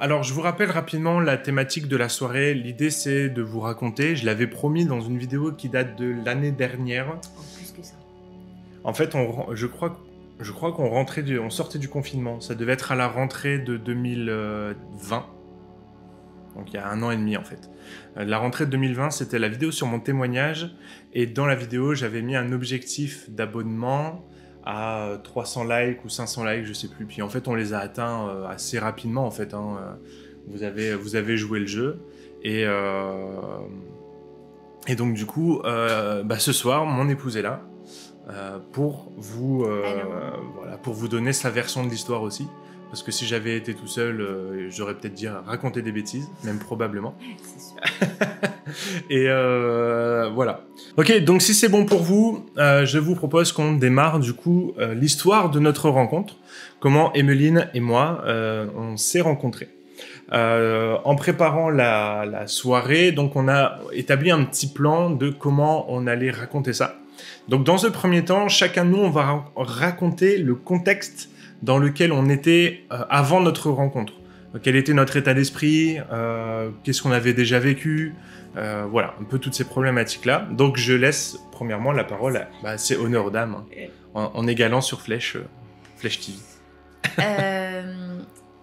alors, je vous rappelle rapidement la thématique de la soirée. L'idée, c'est de vous raconter. Je l'avais promis dans une vidéo qui date de l'année dernière. En plus que ça. En fait, on, je crois, je crois qu'on rentrait, du, on sortait du confinement. Ça devait être à la rentrée de 2020. Donc, il y a un an et demi, en fait. Euh, La rentrée de 2020, c'était la vidéo sur mon témoignage. Et dans la vidéo, j'avais mis un objectif d'abonnement à euh, 300 likes ou 500 likes, je sais plus. Puis en fait, on les a atteints euh, assez rapidement. En fait, hein. Euh, vous avez vous avez joué le jeu et euh, et donc du coup, euh, bah, ce soir, mon épouse est là euh, pour vous euh, voilà pour vous donner sa version de l'histoire aussi. Parce que si j'avais été tout seul, euh, j'aurais peut-être dit raconter des bêtises, même probablement. C'est sûr. Et euh, voilà. Ok, donc si c'est bon pour vous, euh, je vous propose qu'on démarre du coup l'histoire de notre rencontre. Comment Emeline et moi, on s'est rencontrés. En préparant la, la soirée, donc on a établi un petit plan de comment on allait raconter ça. Donc dans ce premier temps, chacun de nous, on va ra- raconter le contexte dans lequel on était euh, avant notre rencontre. Quel était notre état d'esprit euh, Qu'est-ce qu'on avait déjà vécu euh, Voilà, un peu toutes ces problématiques-là. Donc je laisse premièrement la parole à... Bah, c'est honneur aux dames, hein, en, en égalant sur Flèche, euh, Flèche TV. Euh,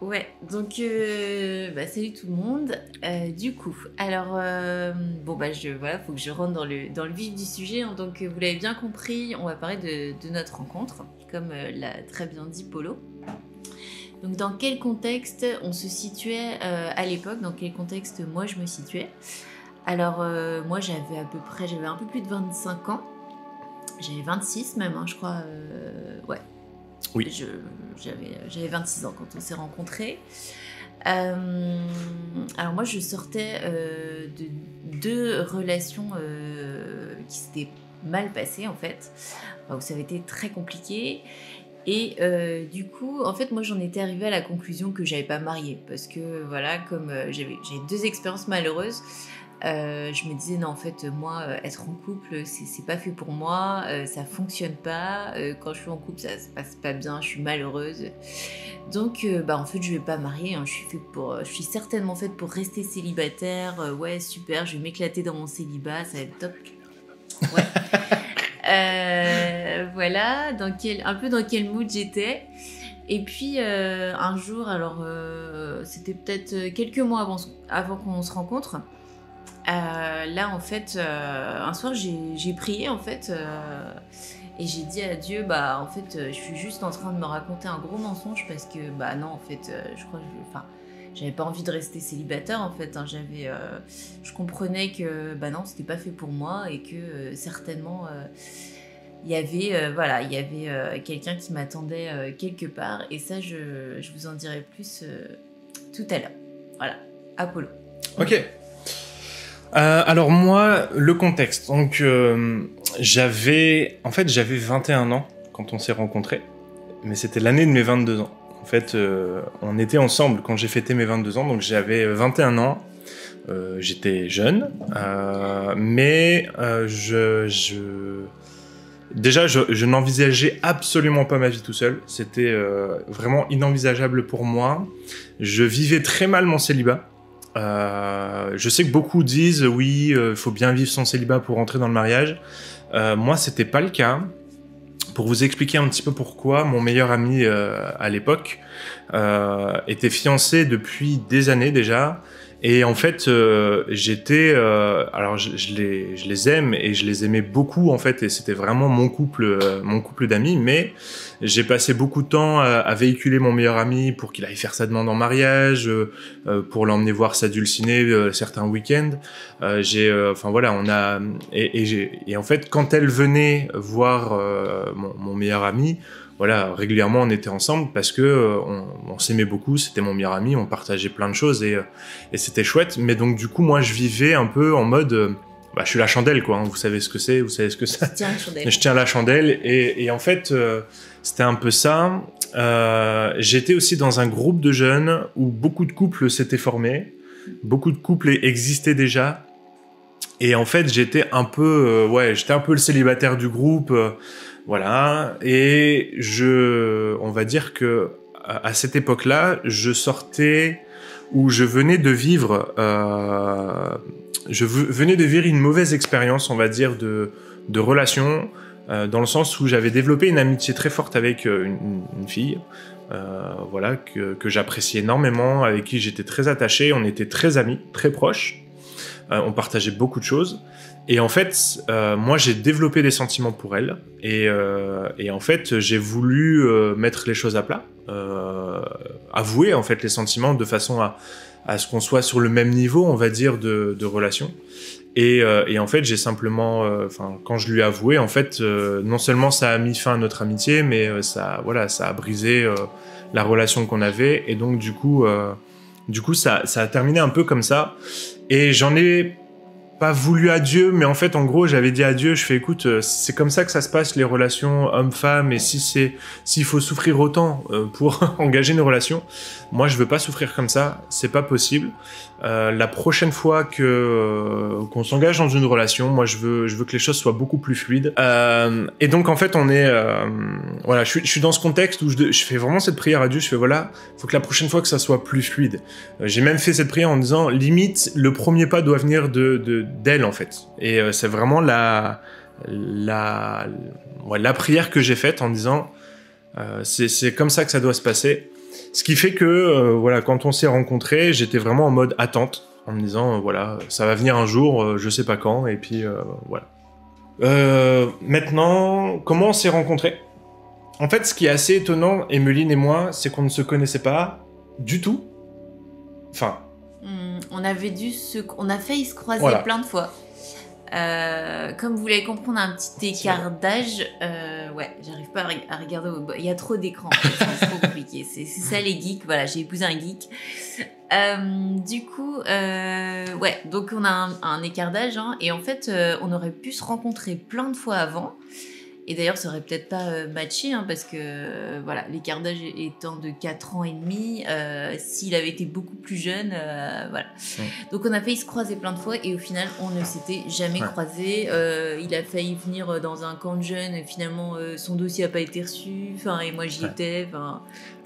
ouais, donc euh, bah, salut tout le monde. Euh, du coup, alors euh, bon bah je voilà, faut que je rentre dans le dans le vif du sujet. hein. donc vous l'avez bien compris, on va parler de, de notre rencontre, comme l'a très bien dit Polo. Donc dans quel contexte on se situait à l'époque? Dans quel contexte moi je me situais? Alors moi j'avais à peu près, j'avais un peu plus de 25 ans. J'avais 26 même, hein, je crois. ouais. Oui. J'avais j'avais 26 ans quand on s'est rencontrés. Euh, alors moi je sortais euh, de deux relations euh, qui s'étaient mal passées en fait, où ça avait été très compliqué. Et du coup, en fait, moi, j'en étais arrivée à la conclusion que j'avais pas marié parce que voilà, comme j'avais deux expériences malheureuses, euh, je me disais non, en fait, moi, euh, être en couple, c'est pas fait pour moi, euh, ça fonctionne pas. euh, quand je suis en couple, ça se passe pas bien, je suis malheureuse. Donc, bah, en fait, je vais pas marier. hein, je suis fait pour, je suis certainement faite pour rester célibataire. ouais, super, je vais m'éclater dans mon célibat, ça va être top. Ouais. Voilà, dans quel, un peu dans quel mood j'étais. Et puis un jour, alors c'était peut-être quelques mois avant, avant qu'on se rencontre. Euh, là, en fait, euh, un soir, j'ai prié en fait euh, et j'ai dit à Dieu, bah en fait, je suis juste en train de me raconter un gros mensonge parce que bah non, en fait, je crois que, enfin, j'avais pas envie de rester célibataire en fait. hein, j'avais, je comprenais que bah non, c'était pas fait pour moi et que certainement il y avait voilà, il y avait quelqu'un qui m'attendait quelque part et ça, je, je vous en dirai plus tout à l'heure. Voilà, Apollo. Ok. Euh, alors moi, le contexte. Donc euh, j'avais, en fait, j'avais 21 ans quand on s'est rencontrés, mais c'était l'année de mes 22 ans. En fait, euh, on était ensemble quand j'ai fêté mes 22 ans, donc j'avais 21 ans. J'étais jeune, mais je, je... déjà je, n'envisageais absolument pas ma vie tout seul. C'était vraiment inenvisageable pour moi. Je vivais très mal mon célibat. Euh, je sais que beaucoup disent oui, il faut bien vivre son célibat pour rentrer dans le mariage. Euh, moi, c'était pas le cas. Pour vous expliquer un petit peu pourquoi, mon meilleur ami euh, à l'époque euh, était fiancé depuis des années déjà. Et en fait, euh, j'étais, euh, alors je, je les, je les aime et je les aimais beaucoup en fait, et c'était vraiment mon couple, euh, mon couple d'amis. Mais j'ai passé beaucoup de temps à, à véhiculer mon meilleur ami pour qu'il aille faire sa demande en mariage, euh, euh, pour l'emmener voir sa dulcinée euh, certains week-ends. J'ai, enfin voilà, on a et, et, et en fait quand elle venait voir mon, mon meilleur ami, voilà, régulièrement on était ensemble parce que euh, on, on s'aimait beaucoup, c'était mon meilleur ami, on partageait plein de choses et, euh, et c'était chouette. Mais donc du coup moi je vivais un peu en mode, euh, bah, je suis la chandelle quoi. hein, vous savez ce que c'est, vous savez ce que ça Tiens, chandelle. je tiens la chandelle et, et en fait euh, c'était un peu ça. Euh, J'étais aussi dans un groupe de jeunes où beaucoup de couples s'étaient formés, beaucoup de couples existaient déjà. Et en fait, j'étais un peu, ouais, j'étais un peu le célibataire du groupe, voilà. Et je, on va dire que à, cette époque-là, je sortais où je venais de vivre, euh, je venais de vivre une mauvaise expérience, on va dire, de, de relation, euh, dans le sens où j'avais développé une amitié très forte avec euh, une, une fille, voilà, que, que j'appréciais énormément, avec qui j'étais très attaché, on était très amis, très proches, on partageait beaucoup de choses. Et en fait, euh, moi, j'ai développé des sentiments pour elle. Et, euh, en fait, j'ai voulu euh, mettre les choses à plat, avouer en fait les sentiments de façon à, ce qu'on soit sur le même niveau, on va dire, de, relation. Et, en fait, j'ai simplement, enfin, quand je lui ai avoué, en fait, non seulement ça a mis fin à notre amitié, mais ça, voilà, ça a brisé la relation qu'on avait. Et donc, du coup, du coup, ça, ça a terminé un peu comme ça. Et j'en ai pas voulu à Dieu, mais en fait, en gros, j'avais dit à Dieu, je fais, écoute, euh, c'est comme ça que ça se passe les relations homme-femme, et si c'est, s'il faut souffrir autant euh, pour engager une relation, moi, je veux pas souffrir comme ça, c'est pas possible. Euh, la prochaine fois que euh, qu'on s'engage dans une relation, moi, je veux, je veux que les choses soient beaucoup plus fluides. Euh, et donc, en fait, on est, euh, voilà, je suis, je suis dans ce contexte où je, je fais vraiment cette prière à Dieu. Je fais, voilà, faut que la prochaine fois que ça soit plus fluide. Euh, J'ai même fait cette prière en disant, limite, le premier pas doit venir de de- d'elle en fait. Et c'est vraiment la la ouais, la prière que j'ai faite en disant, c'est comme ça que ça doit se passer. Ce qui fait que euh, voilà, quand on s'est rencontrés, j'étais vraiment en mode attente, en me disant euh, voilà, ça va venir un jour, euh, je sais pas quand, et puis voilà. Maintenant, comment on s'est rencontrés? En fait, ce qui est assez étonnant, Emeline et moi, c'est qu'on ne se connaissait pas du tout. Enfin, Hmm, on avait dû se... On a failli se croiser Voilà. plein de fois. Euh, comme vous l'avez compris, on a un petit écart d'âge. Euh, ouais, j'arrive pas à, re- à regarder. Il y a trop d'écrans. en fait, C'est trop compliqué. C'est c'est ça les geeks. Voilà, j'ai épousé un geek. Euh, du coup, euh, ouais, donc on a un, un écart d'âge. hein, et en fait, euh, on aurait pu se rencontrer plein de fois avant. Et d'ailleurs, ça aurait peut-être pas euh, matché, hein, parce que euh, voilà, l'écart d'âge étant de 4 ans et demi, euh, s'il avait été beaucoup plus jeune, euh, voilà. Donc on a failli se croiser plein de fois et au final, on ne s'était jamais Ouais. croisés. Euh, il a failli venir dans un camp de jeunes et finalement, son dossier a pas été reçu. Enfin, et moi j'y Ouais. étais.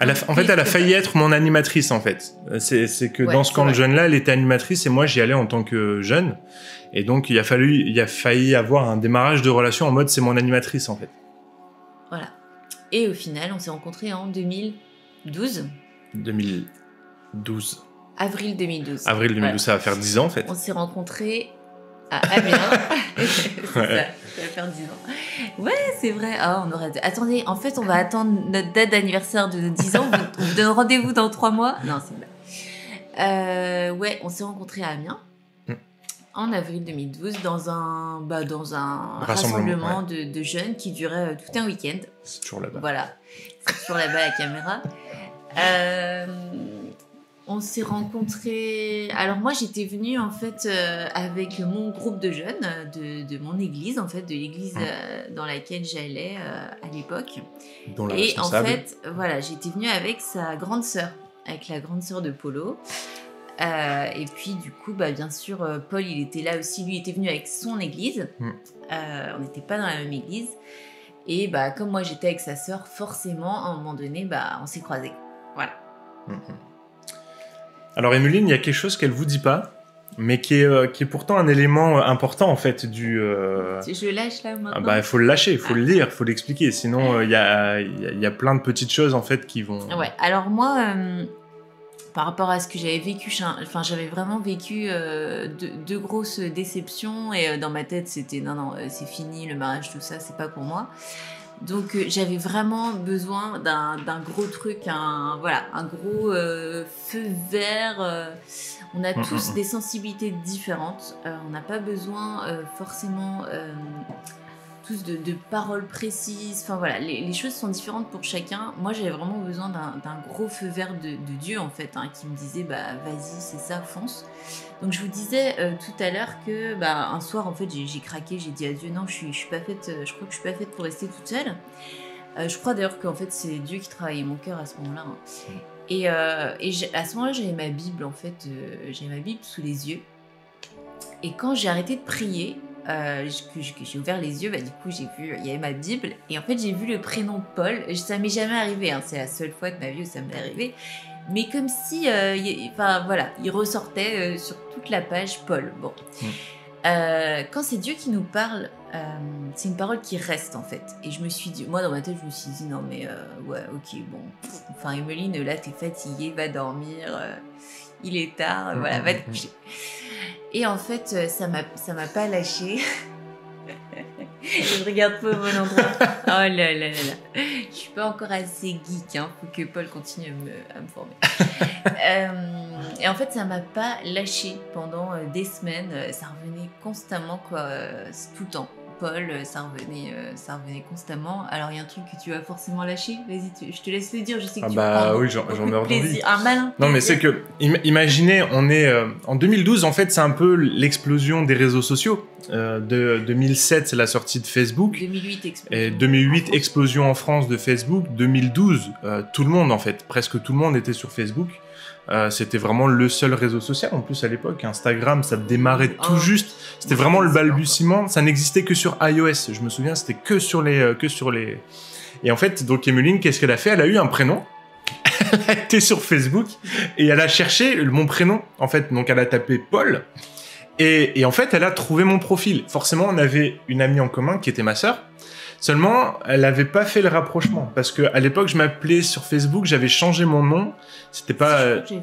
Elle a- en fait, elle a failli être mon animatrice, en fait. Euh, C'est que Ouais, dans ce camp de jeunes-là, elle était animatrice et moi, j'y allais en tant que jeune. Et donc, il a fallu, il a failli avoir un démarrage de relation en mode c'est mon animatrice, en fait. voilà. Et au final, on s'est rencontrés en 2012, 2012. avril 2012. Avril 2012, Voilà. ça va faire 10 ans, en fait. On s'est rencontrés à Amiens. c'est Ouais. ça, ça va faire 10 ans. Ouais, c'est vrai. Ah, on aurait... Attendez, en fait, on va attendre notre date d'anniversaire de 10 ans. On vous donne rendez-vous dans 3 mois. Non, c'est vrai. Euh, ouais, on s'est rencontrés à Amiens. Mm. En avril 2012, dans un, bah, dans un Rassemblement, rassemblement de, de jeunes qui durait euh, tout un week-end. C'est toujours là-bas. Voilà, c'est toujours là-bas la caméra. Euh, on s'est rencontrés. Alors moi j'étais venue en fait euh, avec mon groupe de jeunes euh, de, de mon église en fait de l'église Mm. euh, dans laquelle j'allais euh, à l'époque. Et en fait voilà j'étais venue avec sa grande sœur, avec la grande sœur de Polo. Et puis du coup bah bien sûr Paul il était là aussi lui était venu avec son église. Mm. On n'était pas dans la même église. Et bah, comme moi j'étais avec sa sœur, forcément, à un moment donné, bah, on s'est croisés. Voilà. Mhm. Alors, Emeline, il y a quelque chose qu'elle vous dit pas, mais qui est, euh, qui est pourtant un élément euh, important, en fait, du. euh, Je lâche là maintenant. Ah bah, il faut le lâcher, il faut Ah. le lire, il faut l'expliquer. Sinon, euh, il y, y a- il y a plein de petites choses, en fait, qui vont. Ouais, alors moi, par rapport à ce que j'avais vécu, enfin, j'avais vraiment vécu deux, deux grosses déceptions et dans ma tête, c'était non, non, c'est fini, le mariage, tout ça, c'est pas pour moi. Donc euh, j'avais vraiment besoin d'un d'un gros truc, un, voilà, un gros euh, feu vert. euh, on a Mm, tous mm, mm. des sensibilités différentes. euh, on n'a pas besoin euh, forcément euh, tous de, de paroles précises. Enfin voilà, les, les choses sont différentes pour chacun. Moi, j'avais vraiment besoin d'un gros feu vert de, de Dieu en fait, hein, qui me disait bah vas-y, c'est ça, fonce. Donc je vous disais euh, tout à l'heure que bah, un soir en fait j'ai craqué, j'ai dit à Dieu non, je suis, je suis pas faite, euh, je crois que je suis pas faite pour rester toute seule. Euh, je crois d'ailleurs qu'en fait c'est Dieu qui travaillait mon cœur à ce moment-là. hein. Et, euh, et à ce moment-là j'avais ma Bible en fait, j'avais ma Bible sous les yeux. Et quand j'ai arrêté de prier, euh, j'ai ouvert les yeux, bah, du coup j'ai vu, il y avait ma Bible, et en fait j'ai vu le prénom Paul. Ça m'est jamais arrivé, hein, c'est la seule fois de ma vie où ça m'est arrivé. mais comme si, euh, il- enfin voilà, il ressortait euh, sur toute la page Paul. Bon. Mm. Euh, quand c'est Dieu qui nous parle, c'est une parole qui reste en fait. Et je me suis dit, moi dans ma tête, je me suis dit, non mais ouais, ok, bon. Enfin, Emeline, là, t'es fatiguée, va dormir. il est tard, Mm, voilà, mm, va mm, te coucher. Et en fait, euh, ça m'a, ça m'a pas lâché. je regarde pas au bon endroit. Oh là là là là. Je suis pas encore assez geek, hein. Faut que Paul continue à me, à me former. Euh, et en fait, ça m'a pas lâché pendant euh, des semaines. Ça revenait constamment, quoi, tout le temps. Paul, euh, ça revenait, euh, ça revenait constamment. Alors, il y a un truc que tu vas forcément lâcher. Vas-y, je te laisse le dire. Je sais que Ah tu bah oui, j'en- meurs d'envie. Un malin. Non, mais c'est que, im- imaginez, on est euh, en 2012, en fait, c'est un peu l'explosion des réseaux sociaux. Euh, de 2007, c'est la sortie de Facebook. 2008 explosion. Et 2008, explosion en France de Facebook. 2012, euh, tout le monde, en fait, presque tout le monde était sur Facebook. Euh, C'était vraiment le seul réseau social. En plus, à l'époque, Instagram, ça démarrait tout Oh. juste. C'était vraiment le balbutiement. Ça n'existait que sur iOS. Je me souviens, c'était que sur les, euh, que sur les. Et en fait, donc Emeline, qu'est-ce qu'elle a fait? Elle a eu un prénom. elle a été sur Facebook et elle a cherché mon prénom. En fait, donc elle a tapé Paul. Et, et en fait, elle a trouvé mon profil. Forcément, on avait une amie en commun qui était ma sœur. Seulement, elle n'avait pas fait le rapprochement parce que à l'époque, je m'appelais sur Facebook, j'avais changé mon nom. C'était pas. Euh, que fait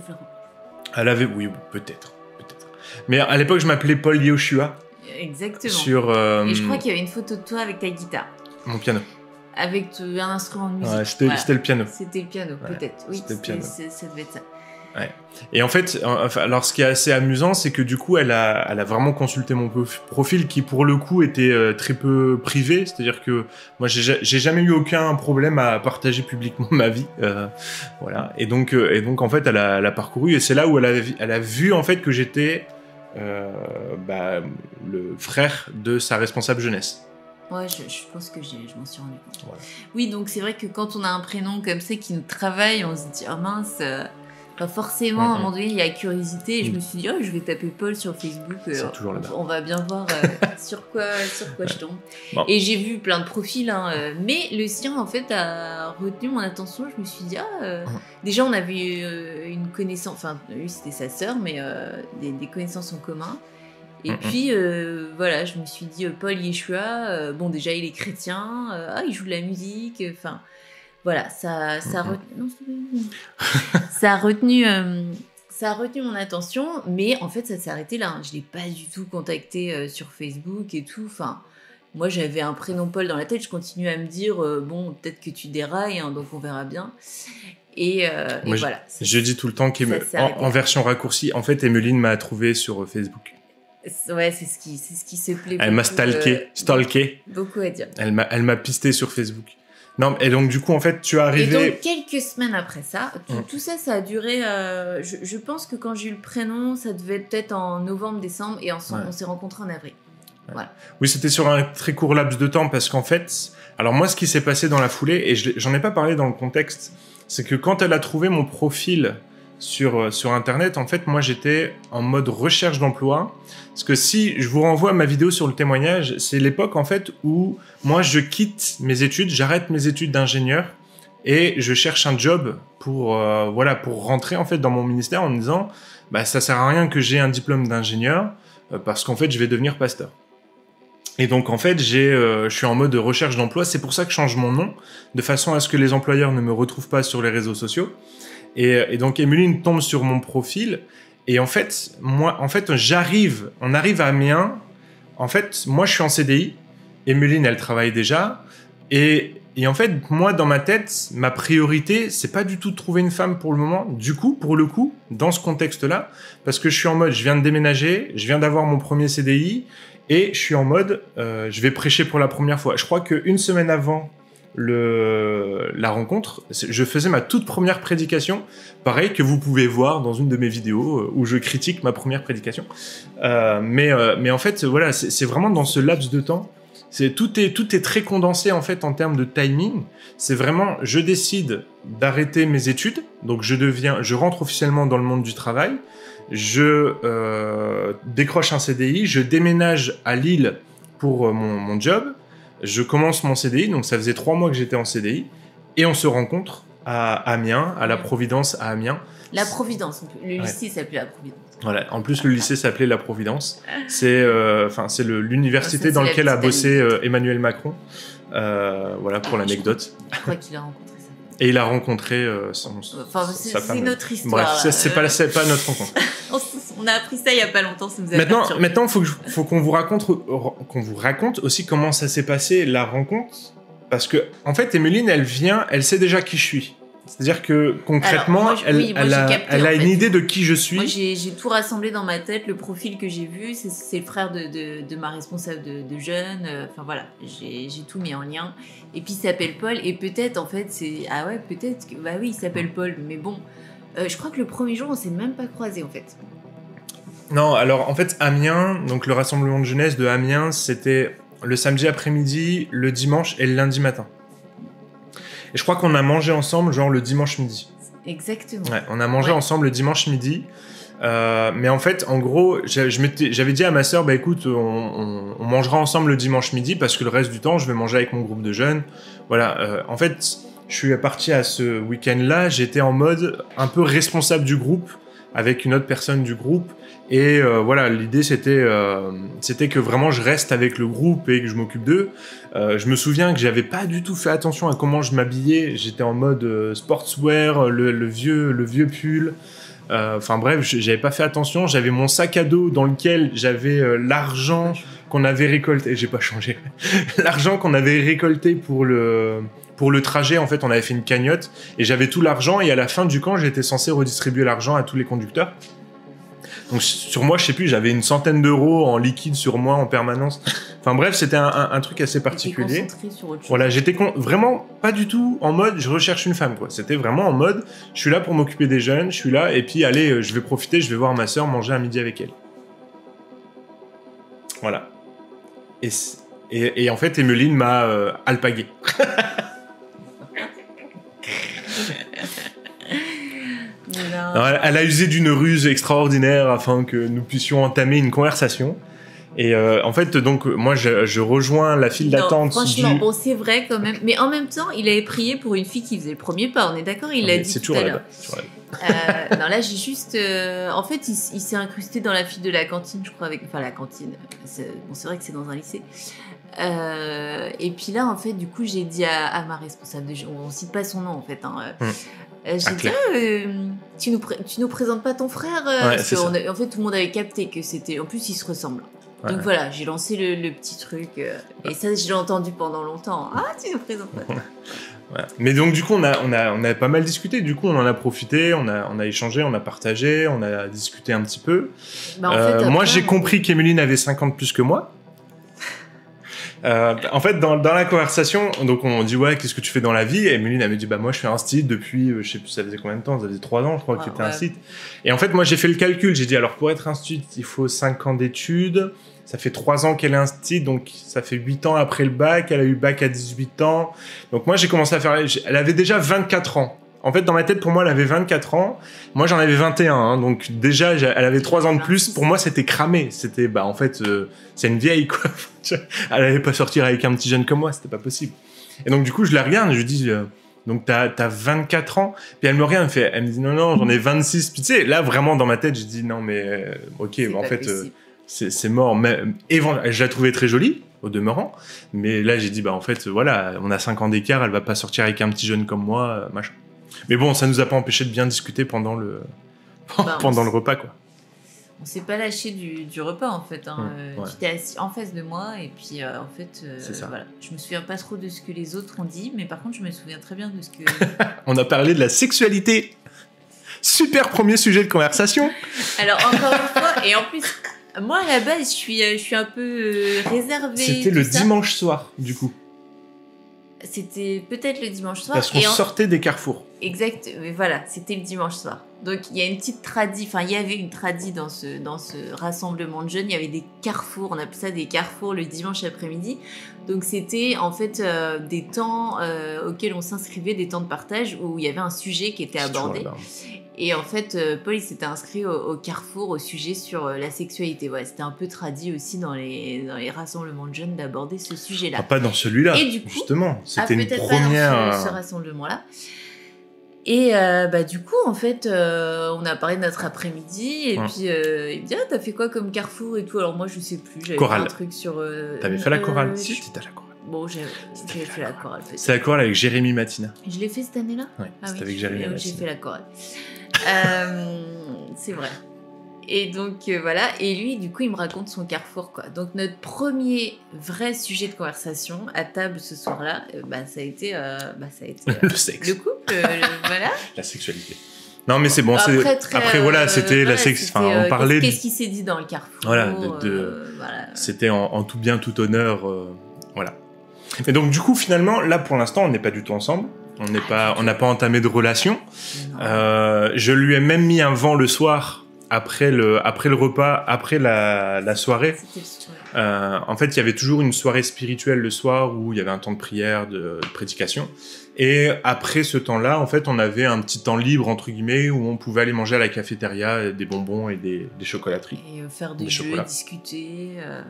Elle avait, oui, peut-être, peut-être. Mais à l'époque, je m'appelais Paul Yoshua Exactement. sur euh, Et je crois qu'il y avait une photo de toi avec ta guitare. mon piano. Avec euh, un instrument de musique. Ouais, c'était Voilà. le piano. C'était le piano, Ouais, peut-être. Oui, c'était le piano. ça devait être ça. Et en fait, alors ce qui est assez amusant, c'est que du coup, elle a, elle a vraiment consulté mon prof- profil qui, pour le coup, était euh, très peu privé. C'est-à-dire que moi, j'ai ja- j'ai jamais eu aucun problème à partager publiquement ma vie. euh, voilà. Et donc, euh, et donc, en fait, elle a, elle a parcouru et c'est là où elle a, elle a vu en fait que j'étais euh, bah, le frère de sa responsable jeunesse. Ouais, je, je pense que je m'en suis rendu compte. Oui, donc c'est vrai que quand on a un prénom comme ça qui nous travaille, on se dit, oh mince. Enfin, forcément, à un moment donné, il y a curiosité. Et je Mhm. me suis dit, oh, je vais taper Paul sur Facebook. euh, toujours on va bien voir euh, sur quoi, sur quoi je tombe. Bon. Et j'ai vu plein de profils, hein, euh, mais le sien, en fait, a retenu mon attention. Je me suis dit, ah, Mhm. déjà, on avait une connaissance, enfin, lui, c'était sa sœur, mais des, des connaissances en commun. Et puis, voilà, je me suis dit, Paul Yeshua, bon, déjà, il est chrétien, ah, il joue de la musique, enfin, voilà, ça, ça, ça a retenu, euh, ça a retenu mon attention, mais en fait, ça s'est arrêté là. hein. Je l'ai pas du tout contacté euh, sur Facebook et tout. Enfin, moi, j'avais un prénom Paul dans la tête. Je continue à me dire, euh, bon, peut-être que tu dérailles, hein, donc on verra bien. Et, et Moi, je- voilà. Je dis tout le temps qu'en en, version raccourcie, en fait, Emeline m'a trouvé sur Facebook. Ouais, c'est ce qui, c'est ce qui se plaît. Elle m'a stalké, stalké. Beaucoup à dire. Elle m'a, elle m'a pisté sur Facebook. Non, et donc du coup, en fait, tu es Et arrivé. donc, quelques semaines après ça, tout, Mm. tout ça, ça a duré. euh, je, je pense que quand j'ai eu le prénom, ça devait être peut-être en novembre, décembre, et Ouais. on s'est rencontrés en avril. Oui, c'était sur un très court laps de temps parce qu'en fait, alors moi, ce qui s'est passé dans la foulée, et j'en ai pas parlé dans le contexte, c'est que quand elle a trouvé mon profil sur, euh, sur Internet, en fait, moi, j'étais en mode recherche d'emploi. Parce que si je vous renvoie à ma vidéo sur le témoignage, c'est l'époque, en fait, où moi, je quitte mes études, j'arrête mes études d'ingénieur et je cherche un job pour, euh, voilà, pour rentrer, en fait, dans mon ministère en me disant, bah, ça sert à rien que j'ai un diplôme d'ingénieur euh, parce qu'en fait, je vais devenir pasteur. Et donc en fait, j'ai, je suis en mode de recherche d'emploi. C'est pour ça que je change mon nom, de façon à ce que les employeurs ne me retrouvent pas sur les réseaux sociaux. Et, et donc Emeline tombe sur mon profil. Et en fait, moi, en fait, j'arrive, on arrive à Amiens. En fait, moi, je suis en CDI. Emeline, elle travaille déjà. Et, et en fait, moi, dans ma tête, ma priorité, c'est pas du tout de trouver une femme pour le moment. Du coup, pour le coup, dans ce contexte-là, parce que je suis en mode, je viens de déménager, je viens d'avoir mon premier CDI, et je suis en mode, euh, je vais prêcher pour la première fois. Je crois qu'une semaine avant la rencontre, je faisais ma toute première prédication, pareil que vous pouvez voir dans une de mes vidéos euh, où je critique ma première prédication. Euh, mais, euh, mais en fait, voilà, c'est vraiment dans ce laps de temps. Tout est très condensé en fait en termes de timing. C'est vraiment, je décide d'arrêter mes études, donc je deviens, je rentre officiellement dans le monde du travail. Je décroche un CDI, je déménage à Lille pour mon job. Je commence mon CDI, donc ça faisait trois mois que j'étais en CDI, et on se rencontre à Amiens, à la Providence à Amiens. La Providence, le lycée s'appelait la Providence. Voilà. En plus, le lycée s'appelait la Providence. C'est, euh, enfin, c'est l'université dans laquelle a bossé euh, Emmanuel Macron. Euh, voilà pour l'anecdote. Je crois qu'il a rencontré. Et il a rencontré son, enfin, c'est notre histoire. Bref, c'est pas, pas notre rencontre. on a appris ça il y a pas longtemps. Ça nous a maintenant, maintenant, faut faut qu'on vous raconte, qu'on vous raconte aussi comment ça s'est passé la rencontre, parce que en fait, Emeline, elle vient, elle sait déjà qui je suis. C'est-à-dire que concrètement, elle, a, une idée de qui je suis. Moi, j'ai tout rassemblé dans ma tête. Le profil que j'ai vu, c'est le frère de, ma responsable de, jeunes. Euh, enfin voilà, j'ai tout mis en lien. Et puis il s'appelle Paul. Et peut-être, en fait, c'est. Ah ouais, peut-être que. Bah oui, il s'appelle Paul. Mais bon, euh, je crois que le premier jour, on s'est même pas croisés, en fait. Non, alors en fait, Amiens, donc le rassemblement de jeunesse de Amiens, c'était le samedi après-midi, le dimanche et le lundi matin. Et je crois qu'on a mangé ensemble, genre le dimanche midi. Exactement. Ouais, on a mangé ensemble le dimanche midi. Euh, mais en fait, en gros, j'avais dit à ma sœur, bah écoute, on, mangera ensemble le dimanche midi parce que le reste du temps, je vais manger avec mon groupe de jeunes. Voilà. Euh, en fait, je suis parti à ce week-end-là, j'étais en mode un peu responsable du groupe avec une autre personne du groupe. Et euh, voilà, l'idée c'était euh, c'était que vraiment je reste avec le groupe et que je m'occupe d'eux. Euh, je me souviens que j'avais pas du tout fait attention à comment je m'habillais. J'étais en mode sportswear, le, vieux le vieux pull. Enfin bref, j'avais pas fait attention. J'avais mon sac à dos dans lequel j'avais l'argent qu'on avait récolté. J'ai pas changé. l'argent qu'on avait récolté pour le pour le trajet, en fait, on avait fait une cagnotte et j'avais tout l'argent et à la fin du camp, j'étais censé redistribuer l'argent à tous les conducteurs. Donc sur moi, je sais plus, j'avais une centaine d'euros en liquide sur moi en permanence. Enfin bref, c'était un, truc assez particulier. Sur autre chose. Voilà, j'étais vraiment pas du tout en mode je recherche une femme quoi. C'était vraiment en mode je suis là pour m'occuper des jeunes, je suis là et puis allez, euh, je vais profiter, je vais voir ma soeur manger à midi avec elle. Voilà. Et, et, en fait, Emeline m'a euh, alpagué. elle, a usé d'une ruse extraordinaire afin que nous puissions entamer une conversation. Et euh, en fait, donc, moi, je, rejoins la file d'attente. Franchement, bon, c'est vrai quand même. Mais en même temps, il avait prié pour une fille qui faisait le premier pas. On est d'accord? Il l'a dit tout à l'heure. Euh, non, là, j'ai juste. Euh, en fait, il, s'est incrusté dans la file de la cantine, je crois, avec. Enfin, la cantine. Bon, c'est vrai que c'est dans un lycée. Et puis là, en fait, du coup, j'ai dit à, ma responsable de. On, on cite pas son nom, en fait. Hein, hum. Euh, j'ai dit, ah, euh, tu, nous tu nous présentes pas ton frère euh, Parce En fait, tout le monde avait capté que c'était. En plus, ils se ressemblent. Donc voilà, j'ai lancé le, petit truc. et ça, je l'ai entendu pendant longtemps. Ah, tu nous présentes pas. Mais donc, du coup, on a, on, a, on a pas mal discuté. Du coup, on en a profité, on a, on a échangé, on a partagé, on a discuté un petit peu. Bah, moi, j'ai compris qu'Emeline avait 50 plus que moi. Euh, en fait, dans, dans, la conversation, donc on dit ouais, qu'est-ce que tu fais dans la vie? Et Emeline elle me dit bah moi je fais un site depuis, euh, je sais plus, ça faisait combien de temps? Ça faisait trois ans, je crois que c'était un site. Et en fait, moi j'ai fait le calcul. J'ai dit alors pour être un site, il faut cinq ans d'études. Ça fait trois ans qu'elle est un site, donc ça fait huit ans après le bac. Elle a eu bac à 18 ans. Donc moi j'ai commencé à faire. Elle avait déjà 24 ans. En fait, dans ma tête, pour moi, elle avait 24 ans. Moi, j'en avais 21. Hein. donc déjà, elle avait 3 ans de plus. Pour moi, c'était cramé. C'était, bah, en fait, euh, c'est une vieille, quoi. elle allait pas sortir avec un petit jeune comme moi. C'était pas possible. Et donc, du coup, je la regarde je lui dis, euh, donc t'as as 24 ans. Puis elle me regarde, elle me fait, elle me dit, non, non, j'en ai 26. Puis tu sais, là, vraiment, dans ma tête, je dis, non, mais, euh, ok, en fait, c'est mort. Mais, je la trouvais très jolie au demeurant. Mais là, j'ai dit, bah, en fait, voilà, on a 5 ans d'écart, elle va pas sortir avec un petit jeune comme moi, machin. Mais bon, ça nous a pas empêché de bien discuter pendant le, bah, pendant le repas, quoi. On s'est pas lâché du, du, repas en fait. Hein. Mmh, tu étais assis en face de moi et puis euh, en fait, euh, voilà. Je me souviens pas trop de ce que les autres ont dit, mais par contre, je me souviens très bien de ce que. On a parlé de la sexualité. Super premier sujet de conversation. Alors encore une fois, et en plus, moi à la base, je suis, euh, je suis un peu réservée. C'était le dimanche soir, du coup. C'était peut-être le dimanche soir. Parce qu'on sortait des carrefours. Exact, mais voilà, c'était le dimanche soir. Donc il y a une petite tradie, enfin il y avait une tradie dans ce, dans ce rassemblement de jeunes, il y avait des carrefours, on appelle ça des carrefours le dimanche après-midi. Donc c'était en fait euh, des temps euh, auxquels on s'inscrivait, des temps de partage où il y avait un sujet qui était abordé. Et en fait, euh, Paul, il s'était inscrit au, carrefour au sujet sur euh, la sexualité. Ouais, c'était un peu tradit aussi dans les, dans les rassemblements de jeunes d'aborder ce sujet-là. Ah, pas dans celui-là, Et du coup, justement. C'était ah, une première... Pas dans ce, rassemblement-là. Et euh, bah, du coup, en fait, euh, on a parlé de notre après-midi. Et Ouais. puis, euh, il me dit Ah, t'as fait quoi comme carrefour et tout? Alors, moi, je sais plus. J'avais un truc sur. euh, T'avais fait la euh, chorale Si, t'étais à la chorale. Bon, j'ai fait la chorale. C'est la chorale avec Jérémy Matina. Je l'ai fait cette année-là? Ouais, Ah c'était oui, avec Jérémy Matina. J'ai fait la chorale. Euh, c'est vrai. Et donc euh, voilà, et lui, du coup, il me raconte son carrefour, quoi. Donc notre premier vrai sujet de conversation à table ce soir-là, euh, bah, ça a été, euh, bah, ça a été Le sexe. le couple, le- voilà. La sexualité. Non, mais c'est bon. Après, très, Après, voilà, c'était la sexe. Enfin, on parlait. Qu'est-ce qui s'est dit dans le carrefour Voilà. C'était en, en tout bien, tout honneur. voilà. Et donc, du coup, finalement, là, pour l'instant, on n'est pas du tout ensemble. On n'est pas, on n'a pas entamé de relation. Euh, je lui ai même mis un vent le soir après le, après le repas, après la, la soirée. Euh, en fait, il y avait toujours une soirée spirituelle le soir où il y avait un temps de prière, de, de prédication. Et après ce temps-là, en fait, on avait un petit temps libre, entre guillemets, où on pouvait aller manger à la cafétéria euh, des bonbons et des, des chocolateries. Et faire des, Des jeux, chocolats. discuter. euh.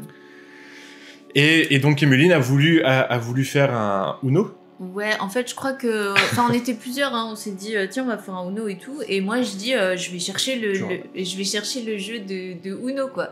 Et, et donc, Emeline a voulu, a, a voulu faire un Uno. Ouais, en fait, je crois que. Enfin, on était plusieurs, hein, on s'est dit, euh, tiens, on va faire un Uno et tout. Et moi, je dis, euh, je vais chercher le, je vais chercher le jeu de, de Uno, quoi.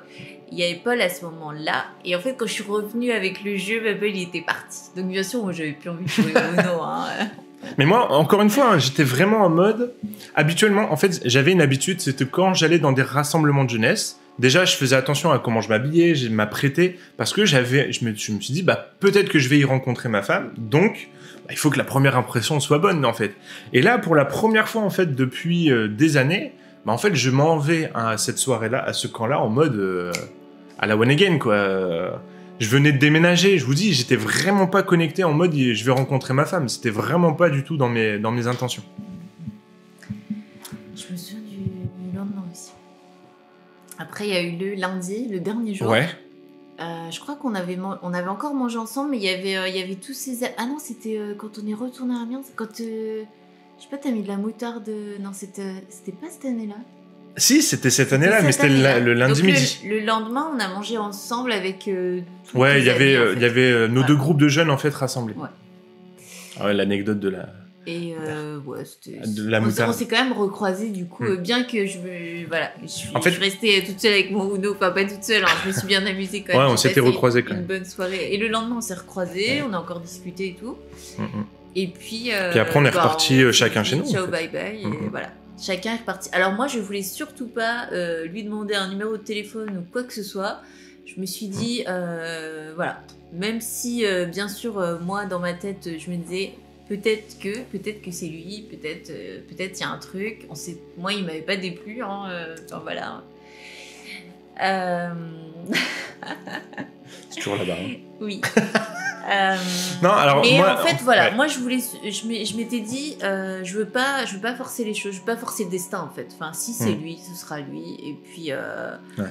Il y avait Paul à ce moment-là. Et en fait, quand je suis revenue avec le jeu, bah, Paul, il était parti. Donc, bien sûr, moi, j'avais plus envie de jouer au Uno. Hein. Mais moi, encore une fois, hein, j'étais vraiment en mode. Habituellement, en fait, j'avais une habitude, c'était quand j'allais dans des rassemblements de jeunesse. Déjà, je faisais attention à comment je m'habillais, je m'apprêtais, parce que j'avais, je me, je me suis dit, bah peut-être que je vais y rencontrer ma femme, donc il faut que la première impression soit bonne, en fait. Et là, pour la première fois, en fait, depuis euh, des années, bah en fait, je m'en vais à cette soirée-là, à ce camp-là, en mode euh, à la one again, quoi. Je venais de déménager, je vous dis, j'étais vraiment pas connecté en mode je vais rencontrer ma femme. C'était vraiment pas du tout dans mes, dans mes intentions. Je me souviens du lendemain aussi. Après, il y a eu le lundi, le dernier jour. Ouais. Euh, je crois qu'on avait, on avait encore mangé ensemble, mais il y avait, euh, il y avait tous ces. Ah non, c'était euh, quand on est retourné à Amiens. Quand. euh, je sais pas, t'as mis de la moutarde. Non, c'était, c'était pas cette année-là. Si, c'était cette année-là, mais c'était le, lundi Donc, midi. Le, lendemain, on a mangé ensemble avec. euh, Ouais, il y avait, il fait. y avait nos deux groupes de jeunes en fait rassemblés. Ouais. Ah ouais, l'anecdote de la. Et euh, ouais, c'était. On s'est- moutarde. on s'est quand même recroisés du coup, Hmm. euh, bien que je me. Voilà, je suis, En fait- je suis restée toute seule avec mon Uno, enfin pas toute seule, hein, je me suis bien amusée quand même. Ouais, on s'était recroisés quand Une même. bonne soirée. Et le lendemain, on s'est recroisés, Ouais. on a encore discuté et tout. Mm, mm. Et puis. euh, Puis après, on est repartis, euh, s'est chacun chez nous, en Ciao, fait. bye bye. Et voilà. Chacun est reparti. Alors moi, je voulais surtout pas euh, lui demander un numéro de téléphone ou quoi que ce soit. Je me suis dit, euh, voilà. Même si, euh, bien sûr, euh, moi, dans ma tête, je me disais, peut-être que, peut-être que c'est lui, peut-être, euh, peut-être il y a un truc. On sait, moi, il m'avait pas déplu. Hein, euh, enfin voilà. Euh, C'est toujours là-bas. hein. oui. Euh, Non, alors mais moi. en fait, voilà, ouais. moi je voulais, je m'étais dit, euh, je veux pas, je veux pas forcer les choses, je veux pas forcer le destin en fait. Enfin, si c'est Hmm. lui, ce sera lui. Et puis, euh, Ouais.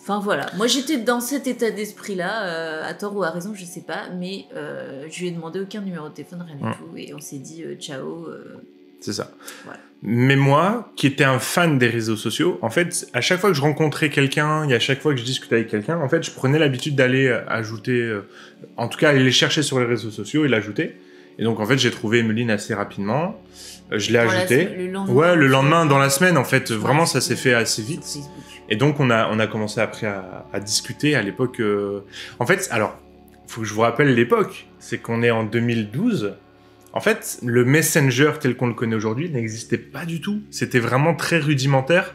Enfin voilà, moi j'étais dans cet état d'esprit-là, euh, à tort ou à raison, je sais pas, mais euh, je lui ai demandé aucun numéro de téléphone, rien du tout, et on s'est dit euh, ciao. C'est ça. Voilà. Mais moi, qui étais un fan des réseaux sociaux, en fait, à chaque fois que je rencontrais quelqu'un et à chaque fois que je discutais avec quelqu'un, en fait, je prenais l'habitude d'aller ajouter, en tout cas, aller les chercher sur les réseaux sociaux et l'ajouter. Et donc, en fait, j'ai trouvé Emeline assez rapidement. Euh, je l'ai dans la ajouté. semaine- le lendemain, Ouais, le lendemain, dans la semaine, en fait, vraiment, ça s'est fait assez vite. Et donc, on a, on a commencé après à, à discuter à l'époque. euh, En fait, alors, faut que je vous rappelle l'époque. C'est qu'on est en 2012. En fait, le Messenger tel qu'on le connaît aujourd'hui n'existait pas du tout. C'était vraiment très rudimentaire.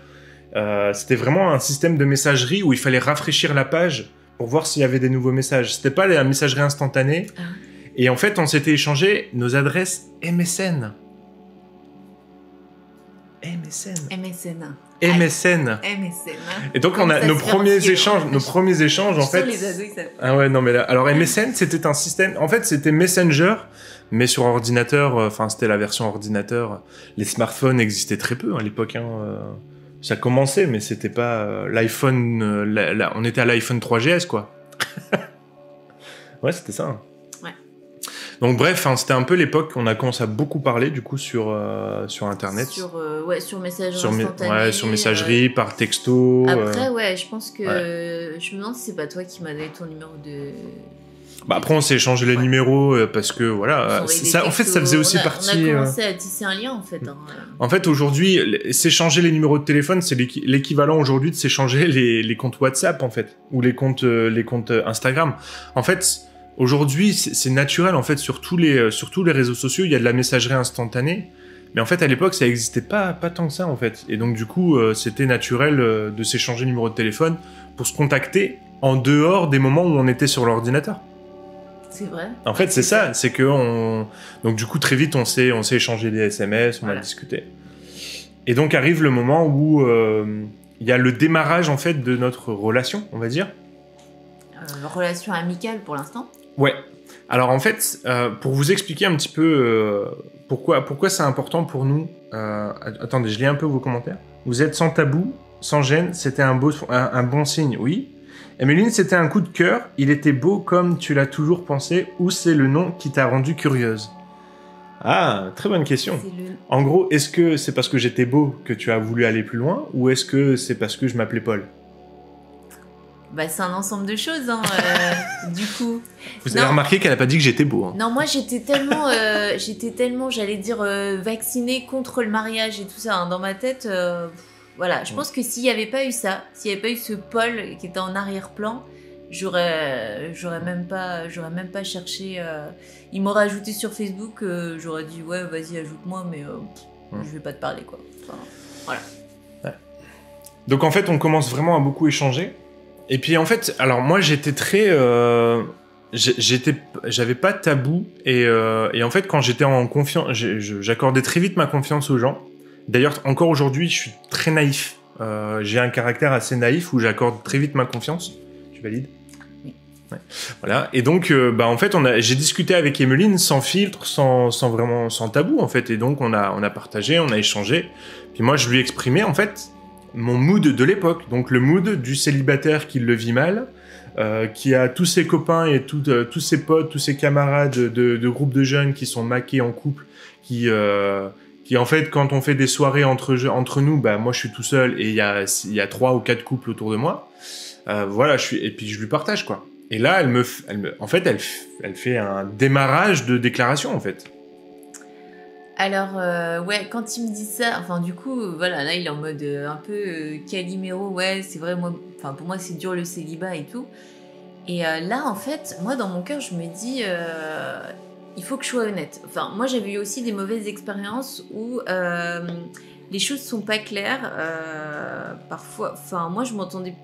Euh, C'était vraiment un système de messagerie où il fallait rafraîchir la page pour voir s'il y avait des nouveaux messages. C'était pas la messagerie instantanée. Ah. Et en fait, on s'était échangé nos adresses MSN. MSN. MSN. MSN. MSN. Et donc on a nos premiers échanges, hein. nos premiers échanges en fait. Ah ouais non mais là, alors MSN c'était un système, en fait c'était Messenger, mais sur ordinateur, euh, enfin c'était la version ordinateur. Les smartphones existaient très peu à l'époque. Hein, euh, ça commençait, mais c'était pas euh, l'iPhone. on était à l'iPhone 3GS quoi. ouais c'était ça. Donc bref, hein, c'était un peu l'époque qu'on a commencé à beaucoup parler du coup sur euh, sur internet, Sur, euh, ouais, sur messagerie sur, mes- instantanée. ouais, sur euh, par texto. euh, Après, ouais, je pense que. Je me demande si c'est pas toi qui m'as donné ton numéro de. Bah après, on s'est échangé les Ouais. numéros parce que voilà, On ça, en fait, ça faisait aussi on a- partie. On a commencé à tisser un lien en fait. hein. En fait, aujourd'hui, s'échanger les numéros de téléphone, c'est l'équi- l'équivalent aujourd'hui de s'échanger les, les comptes WhatsApp, en fait, ou les comptes, les comptes Instagram. En fait, aujourd'hui, c'est naturel, en fait, sur tous, les, euh, sur tous les réseaux sociaux, il y a de la messagerie instantanée. Mais en fait, à l'époque, ça n'existait pas, pas tant que ça, en fait. Et donc, du coup, euh, c'était naturel euh, de s'échanger le numéro de téléphone pour se contacter en dehors des moments où on était sur l'ordinateur. C'est vrai. En fait, c'est ça, c'est que on... donc du coup très vite on s'est on s'est échangé des SMS, on a discuté. Et donc arrive le moment où euh, il y a le démarrage en fait de notre relation, on va dire. Relation amicale pour l'instant. Ouais. Alors en fait, euh, pour vous expliquer un petit peu euh, pourquoi pourquoi c'est important pour nous. euh, attendez, je lis un peu vos commentaires. Vous êtes sans tabou, sans gêne, c'était un beau un, un bon signe, oui. Emeline, c'était un coup de cœur. Il était beau comme tu l'as toujours pensé. Ou c'est le nom qui t'a rendu curieuse? Ah, très bonne question. Le... En gros, est-ce que c'est parce que j'étais beau que tu as voulu aller plus loin, ou est-ce que c'est parce que je m'appelais Paul? Bah, c'est un ensemble de choses, hein, euh, du coup. Vous Non. avez remarqué qu'elle a pas dit que j'étais beau. hein. Non, moi j'étais tellement, euh, j'étais tellement, j'allais dire, euh, vaccinée contre le mariage et tout ça hein, dans ma tête. euh, voilà, je Ouais. pense que s'il n'y avait pas eu ça, s'il n'y avait pas eu ce Paul qui était en arrière-plan, j'aurais, j'aurais même pas, j'aurais même pas cherché. il m'aurait ajouté sur Facebook, j'aurais dit ouais, vas-y, ajoute-moi, mais pff, Ouais. je vais pas te parler quoi. Enfin, Donc en fait, on commence vraiment à beaucoup échanger. Et puis en fait, alors moi j'étais très, euh, j'étais, j'avais pas de tabou et, euh, et en fait quand j'étais en confiance, j'accordais très vite ma confiance aux gens. D'ailleurs, encore aujourd'hui, je suis très naïf. Euh, j'ai un caractère assez naïf où j'accorde très vite ma confiance. Tu valides? Oui. Ouais. Voilà. Et donc, bah en fait, on a, j'ai discuté avec Emeline sans filtre, sans, sans vraiment, sans tabou en fait. Et donc, on a, on a partagé, on a échangé. Puis moi, je lui ai exprimé en fait mon mood de l'époque, donc le mood du célibataire qui le vit mal, euh, qui a tous ses copains et tout, euh, tous ses potes, tous ses camarades de, de groupe de jeunes qui sont maqués en couple, qui, euh, qui en fait quand on fait des soirées entre, entre nous, bah moi je suis tout seul et il y a, y a trois ou quatre couples autour de moi. Euh, voilà, je suis et puis je lui partage quoi. Et là, elle me, elle me, en fait, elle, elle fait un démarrage de déclaration en fait. Alors, euh, ouais, quand il me dit ça, enfin, du coup, voilà, là, il est en mode euh, un peu euh, ouais, c'est vrai, moi, enfin, pour moi, c'est dur le célibat et tout. Et euh, là, en fait, moi, dans mon cœur, je me dis, il faut que je sois honnête. Enfin, moi, j'avais eu aussi des mauvaises expériences où les choses sont pas claires. parfois, enfin, moi, je m'entendais.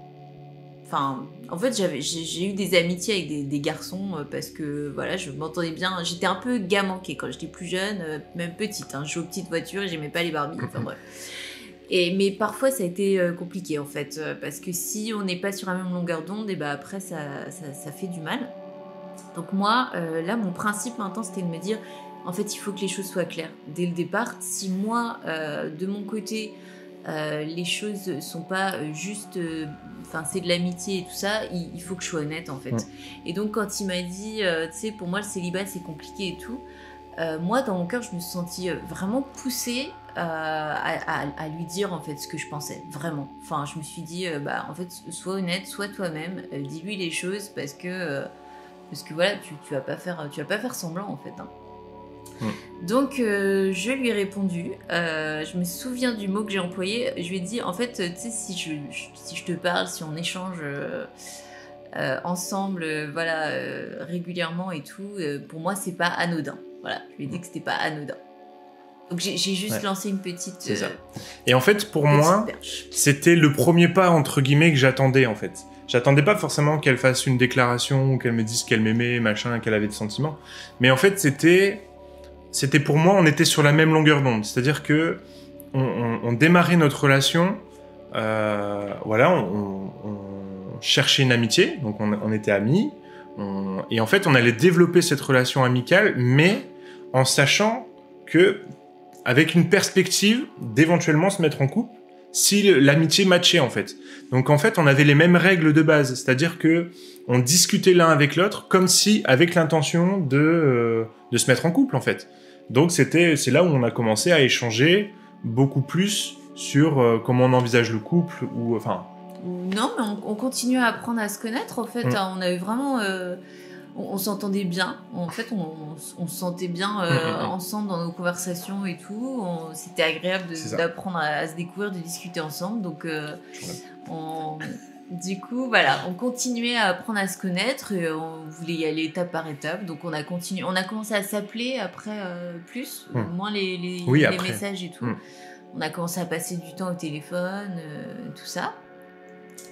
Enfin, en fait, j'avais, j'ai, eu des amitiés avec des, garçons euh, parce que voilà, je m'entendais bien. J'étais un peu gars manqué quand j'étais plus jeune, euh, même petite. Hein, je jouais aux petites voitures et j'aimais pas les Barbies. Enfin. Et, mais parfois, ça a été euh, compliqué en fait, parce que si on n'est pas sur la même longueur d'onde, et bah après, ça, fait du mal. Donc moi, là, mon principe maintenant, c'était de me dire, en fait, il faut que les choses soient claires dès le départ. Si moi, de mon côté, les choses sont pas juste, enfin, c'est de l'amitié et tout ça, il, il faut que je sois honnête en fait. Ouais. Et donc, quand il m'a dit, euh, tu sais, pour moi, le célibat, c'est compliqué et tout, euh, moi, dans mon cœur, je me suis sentie euh, vraiment poussée à, à- à lui dire en fait ce que je pensais, vraiment. Enfin, je me suis dit, bah, en fait, sois honnête, sois toi-même, dis-lui les choses parce que, parce que voilà, tu, tu vas pas faire, tu vas pas faire semblant en fait. hein. Donc, euh, je lui ai répondu. euh, je me souviens du mot que j'ai employé. Je lui ai dit, en fait, tu sais, si je, je- si je te parle, si on échange euh, euh, ensemble, euh, voilà, euh, régulièrement et tout, euh, pour moi, c'est pas anodin. Voilà, je lui ai dit que c'était pas anodin. Donc, j'ai juste Ouais. lancé une petite. C'est ça. euh, Et en fait, pour moi, c'était le premier pas entre guillemets que j'attendais en fait. J'attendais pas forcément qu'elle fasse une déclaration ou qu'elle me dise qu'elle m'aimait, machin, qu'elle avait des sentiments. Mais en fait, c'était, c'était pour moi, on était sur la même longueur d'onde. C'est-à-dire que on, démarrait notre relation, euh, voilà, on, cherchait une amitié, donc on, était amis, et en fait, on allait développer cette relation amicale, mais en sachant que avec une perspective d'éventuellement se mettre en couple si l'amitié matchait en fait. Donc en fait, on avait les mêmes règles de base, c'est-à-dire que on discutait l'un avec l'autre comme si avec l'intention de euh, de se mettre en couple en fait. Donc c'était c'est là où on a commencé à échanger beaucoup plus sur euh, comment on envisage le couple ou enfin Non, mais on, on continue à apprendre à se connaître, en fait. Mm. hein. On a eu vraiment... euh, on, s'entendait bien. En fait, on, se sentait bien euh, Mm, mm, ensemble dans nos conversations et tout. C'était agréable d'apprendre à, à se découvrir, de discuter ensemble. Donc, euh, on- du coup, voilà, on continuait à apprendre à se connaître. Et on voulait y aller étape par étape. Donc, on a continué. On a commencé à s'appeler après euh, plus, Mm. moins les, les, Oui, les après. messages et tout. Mm. On a commencé à passer du temps au téléphone, euh, tout ça.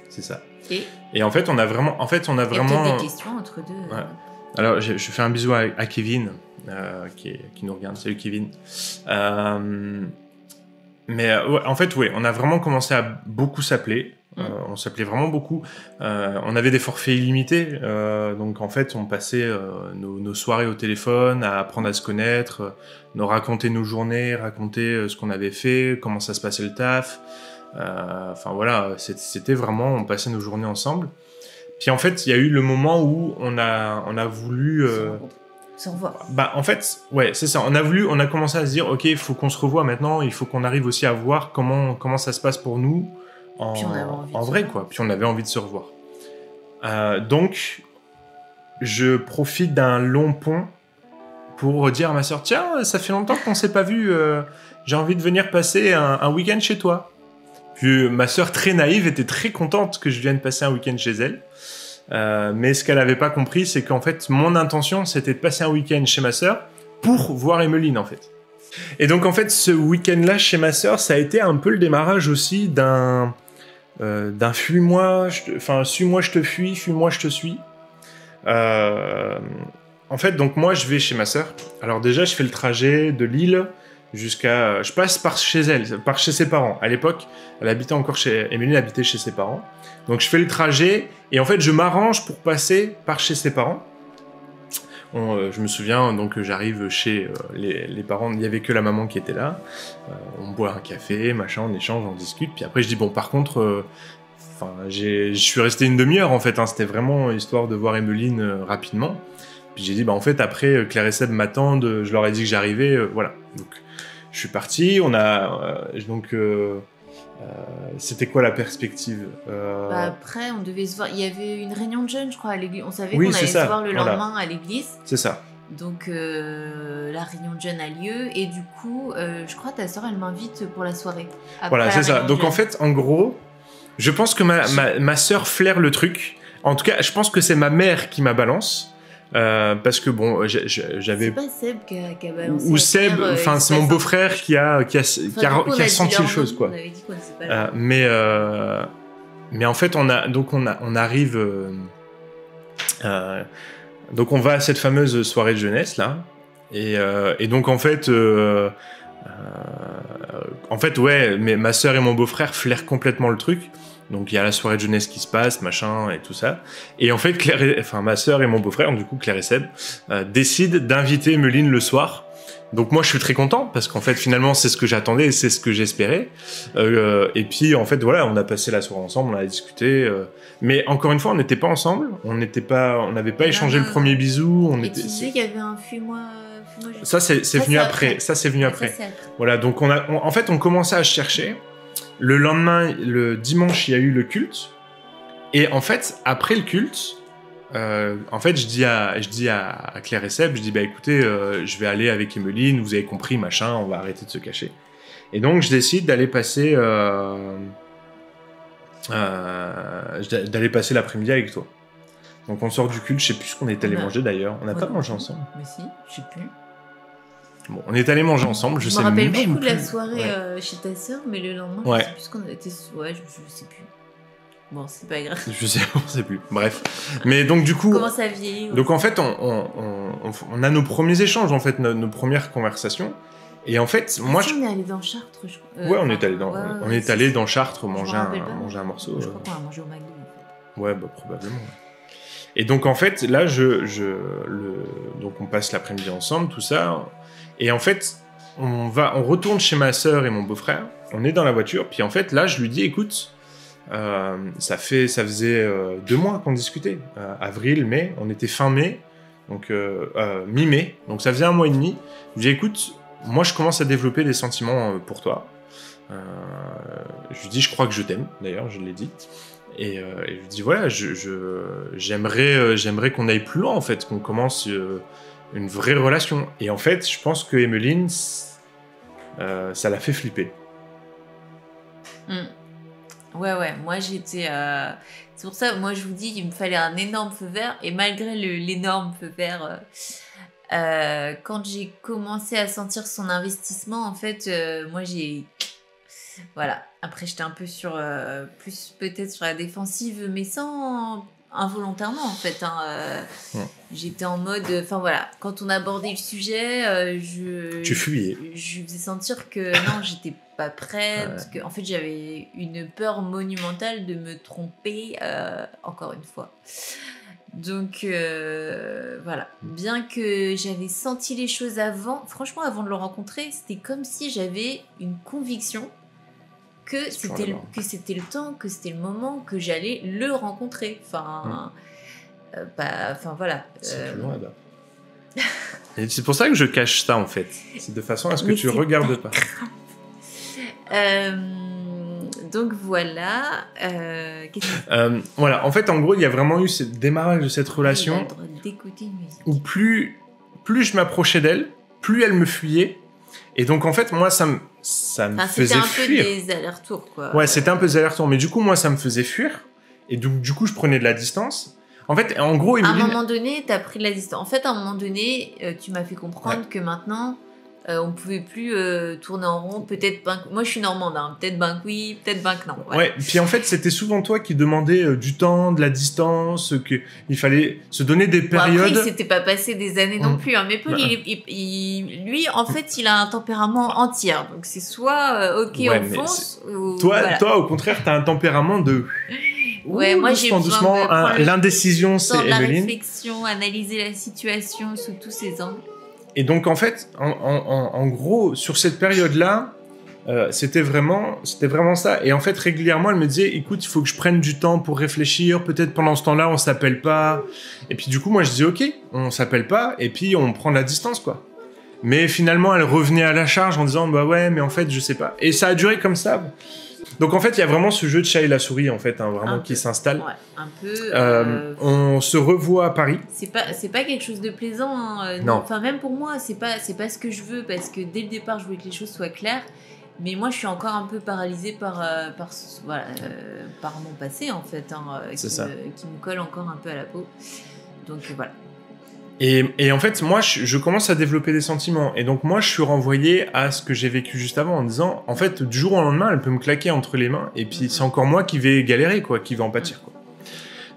C'est ça. Et Et en fait, on a vraiment, en fait, on a il y a vraiment. des questions entre deux. Ouais. Alors, je, je fais un bisou à, à Kevin, euh, qui, qui nous regarde. Salut Kevin. Euh, mais euh, ouais, en fait, oui, on a vraiment commencé à beaucoup s'appeler. Mm. Euh, on s'appelait vraiment beaucoup. Euh, on avait des forfaits illimités. euh, donc, en fait, on passait euh, nos, nos soirées au téléphone à apprendre à se connaître, nous raconter nos journées, raconter ce qu'on avait fait, comment ça se passait le taf. Euh, Enfin, voilà, c'était vraiment, on passait nos journées ensemble. Puis en fait, il y a eu le moment où on a, on a voulu. euh, Se revoir. bah, en fait, ouais, c'est ça. On a voulu, on a commencé à se dire, ok, il faut qu'on se revoie maintenant. Il faut qu'on arrive aussi à voir comment, comment ça se passe pour nous en, vrai, quoi. Puis on avait envie de se revoir. Euh, donc, je profite d'un long pont pour dire à ma soeur, tiens, ça fait longtemps qu'on s'est pas vu. euh, J'ai envie de venir passer un, un week-end chez toi. Puis ma soeur très naïve était très contente que je vienne passer un week-end chez elle. Euh, mais ce qu'elle n'avait pas compris, c'est qu'en fait, mon intention, c'était de passer un week-end chez ma sœur pour voir Emeline, en fait. Et donc, en fait, ce week-end-là chez ma sœur, ça a été un peu le démarrage aussi d'un euh, d'un fuis-moi, enfin, suis-moi, je te fuis, fuis-moi, je te suis. Euh, en fait, donc moi, je vais chez ma sœur. Alors déjà, je fais le trajet de Lille jusqu'à... Je passe par chez elle, par chez ses parents. À l'époque, elle habitait encore chez... Emeline habitait chez ses parents. Donc je fais le trajet et en fait je m'arrange pour passer par chez ses parents. On, euh, je me souviens donc que j'arrive chez euh, les, parents, il y avait que la maman qui était là. Euh, on boit un café, machin, on échange, on discute. Puis après je dis bon par contre, euh, enfin je suis resté une demi-heure en fait. hein, c'était vraiment histoire de voir Emeline euh, rapidement. Puis j'ai dit bah en fait après euh, Claire et Seb m'attendent, euh, je leur ai dit que j'arrivais, euh, voilà. Donc je suis parti, on a euh, donc c'était quoi la perspective Bah, après, on devait se voir. Il y avait une réunion de jeunes, je crois, à l'église. On savait Oui, qu'on allait ça, se voir le voilà. lendemain à l'église. C'est ça. Donc, euh, la réunion de jeunes a lieu. Et du coup, euh, je crois que ta soeur, elle m'invite pour la soirée. Voilà, c'est ça. Donc en fait, en gros, je pense que ma, ma, ma sœur flaire le truc. En tout cas, je pense que c'est ma mère qui m'a balance. Euh, parce que bon, j'ai- C'est j'avais. pas Seb qui a, qui a balancé. Ou Seb, euh, enfin, c'est mon beau-frère qui a, qui a, qui qui senti les choses, quoi. On avait dit qu'on ne sait pas. Euh, mais, euh, mais en fait, on a, donc on, a, on arrive. donc on va à cette fameuse soirée de jeunesse, là. Et, et donc en fait. en fait, ouais, mais ma sœur et mon beau-frère flairent complètement le truc. Donc il y a la soirée de jeunesse qui se passe, machin, et tout ça. Et en fait, Claire et- enfin, ma sœur et mon beau-frère, du coup Claire et Seb, euh, décident d'inviter Meline le soir. Donc moi je suis très content parce qu'en fait finalement c'est ce que j'attendais et c'est ce que j'espérais. Euh, et puis en fait voilà, on a passé la soirée ensemble, on a discuté. euh, mais encore une fois, on n'était pas ensemble, on n'était pas, on n'avait pas échangé le premier bisou. On Et était. tu disais qu'il y avait un fuis-moi. euh, Ça c'est venu après. Ça c'est venu après. Voilà, donc on a, on- en fait, on commençait à chercher. Le lendemain, le dimanche, il y a eu le culte. Et en fait, après le culte, euh, en fait, je dis à, je dis à, à Claire et Seb, je dis bah écoutez, euh, je vais aller avec Emeline, vous avez compris, machin, on va arrêter de se cacher. Et donc, je décide d'aller passer, euh, d'aller passer l'après-midi avec toi. Donc, on sort du culte, je sais plus ce qu'on est allé manger d'ailleurs. On n'a pas mangé ensemble. Mais si, je sais plus. Bon, on est allé manger ensemble. Je, Je sais me rappelle même beaucoup de la plus. soirée Ouais. euh, chez ta soeur, mais le lendemain, Ouais. je sais plus ce qu'on était. Ouais, je, je sais plus. Bon, c'est pas grave. Je sais, on sait plus. Bref. Mais donc du coup, Comment ça vieillit donc en fait, on, on- on- on- on a nos premiers échanges, en fait, nos, nos premières conversations. Et en fait, moi, je... on est allé dans Chartres, je crois? Euh, ouais, on est allé dans, ouais, on est allé dans Chartres manger un, pas. manger un morceau. Je euh. crois qu'on a mangé au McDo. Ouais, bah, probablement. Et donc en fait, là, je, je, le, donc on passe l'après-midi ensemble, tout ça. Et en fait, on va, on retourne chez ma sœur et mon beau-frère. On est dans la voiture, puis en fait, là, je lui dis, écoute, euh, ça fait, ça faisait euh, deux mois qu'on discutait, Euh, avril, mai. On était fin mai, donc mi-mai. Donc ça faisait un mois et demi. Je lui dis, écoute, moi, je commence à développer des sentiments pour toi. Je lui dis, je crois que je t'aime. D'ailleurs, je l'ai dit. Et, je lui dis voilà, j'aimerais, j'aimerais qu'on aille plus loin en fait, qu'on commence une vraie relation. Et en fait, je pense que Emmeline, euh, ça l'a fait flipper. Mm. Ouais, ouais, moi j'étais. euh, C'est pour ça, moi je vous dis, il me fallait un énorme feu vert, et malgré l'énorme feu vert, euh, quand j'ai commencé à sentir son investissement, en fait, moi j'ai. Voilà, après j'étais un peu sur. plus peut-être sur la défensive, mais sans. Involontairement en fait. hein, euh, Ouais. J'étais en mode. Enfin voilà, quand on abordait le sujet, euh, je. Tu fuyais. je faisais sentir que non, j'étais pas prête, parce que en fait j'avais une peur monumentale de me tromper euh, encore une fois. Donc voilà, bien que j'avais senti les choses avant, franchement avant de le rencontrer, c'était comme si j'avais une conviction que c'était le, que c'était le temps, que c'était le moment que j'allais le rencontrer. Enfin, euh, bah, enfin voilà. C'est Euh, plus loin là-bas. Et c'est pour ça que je cache ça en fait. C'est de façon à ce que Mais tu regardes pas. Euh, donc voilà. Euh, Euh, voilà, en fait, en gros, il y a vraiment eu ce démarrage de cette relation où plus, plus je m'approchais d'elle, plus elle me fuyait. Et donc, en fait, moi, ça me, ça me Enfin, c'était faisait un peu des allers-retours, quoi. Ouais, c'était un peu des allers-retours. Mais du coup, moi, ça me faisait fuir. Et donc, du coup, je prenais de la distance. En fait, en gros, À un Emeline- moment donné, t'as pris de la distance. En fait, à un moment donné, euh, tu m'as fait comprendre que maintenant, euh, on pouvait plus euh, tourner en rond. Peut-être ben... Moi, je suis normande, hein. peut-être ben oui, peut-être ben que non. Voilà. Ouais, puis en fait, c'était souvent toi qui demandais euh, du temps, de la distance, que il fallait se donner des Bon, après, périodes. il s'était pas passé des années non plus. Hein. Mais Paul, Bah. il, il- il- lui, en fait, il a un tempérament entier. Donc, c'est soit euh, ok, Ouais, on fonce, ou Toi, voilà. toi, au contraire, t'as un tempérament de. Ouais, Ouh, moi, j'ai doucement, L'indécision, c'est de la Emeline. réflexion, analyser la situation sous tous ses angles. Et donc, en fait, en, gros, sur cette période-là, euh, c'était vraiment, c'était vraiment ça. Et en fait, régulièrement, elle me disait, écoute, il faut que je prenne du temps pour réfléchir. Peut-être pendant ce temps-là, on s'appelle pas. Et puis, du coup, moi, je disais, ok, on s'appelle pas. Et puis, on prend de la distance, quoi. Mais finalement, elle revenait à la charge en disant, bah ouais, mais en fait, je sais pas. Et ça a duré comme ça. Donc, en fait, il y a vraiment ce jeu de chat et la souris, en fait, hein, vraiment, Un qui s'installe. Ouais, un peu. Euh, euh, on se revoit à Paris. c'est pas c'est pas quelque chose de plaisant hein, euh, Non. enfin même pour moi c'est pas c'est pas ce que je veux parce que dès le départ je voulais que les choses soient claires mais moi je suis encore un peu paralysée par euh, par voilà euh, par mon passé en fait hein, qui. Me, qui me colle encore un peu à la peau donc voilà Et, en fait, moi, je, commence à développer des sentiments. Et donc, moi, je suis renvoyé à ce que j'ai vécu juste avant en disant, en fait, du jour au lendemain, elle peut me claquer entre les mains. Et puis, c'est encore moi qui vais galérer, quoi, qui vais en pâtir, quoi.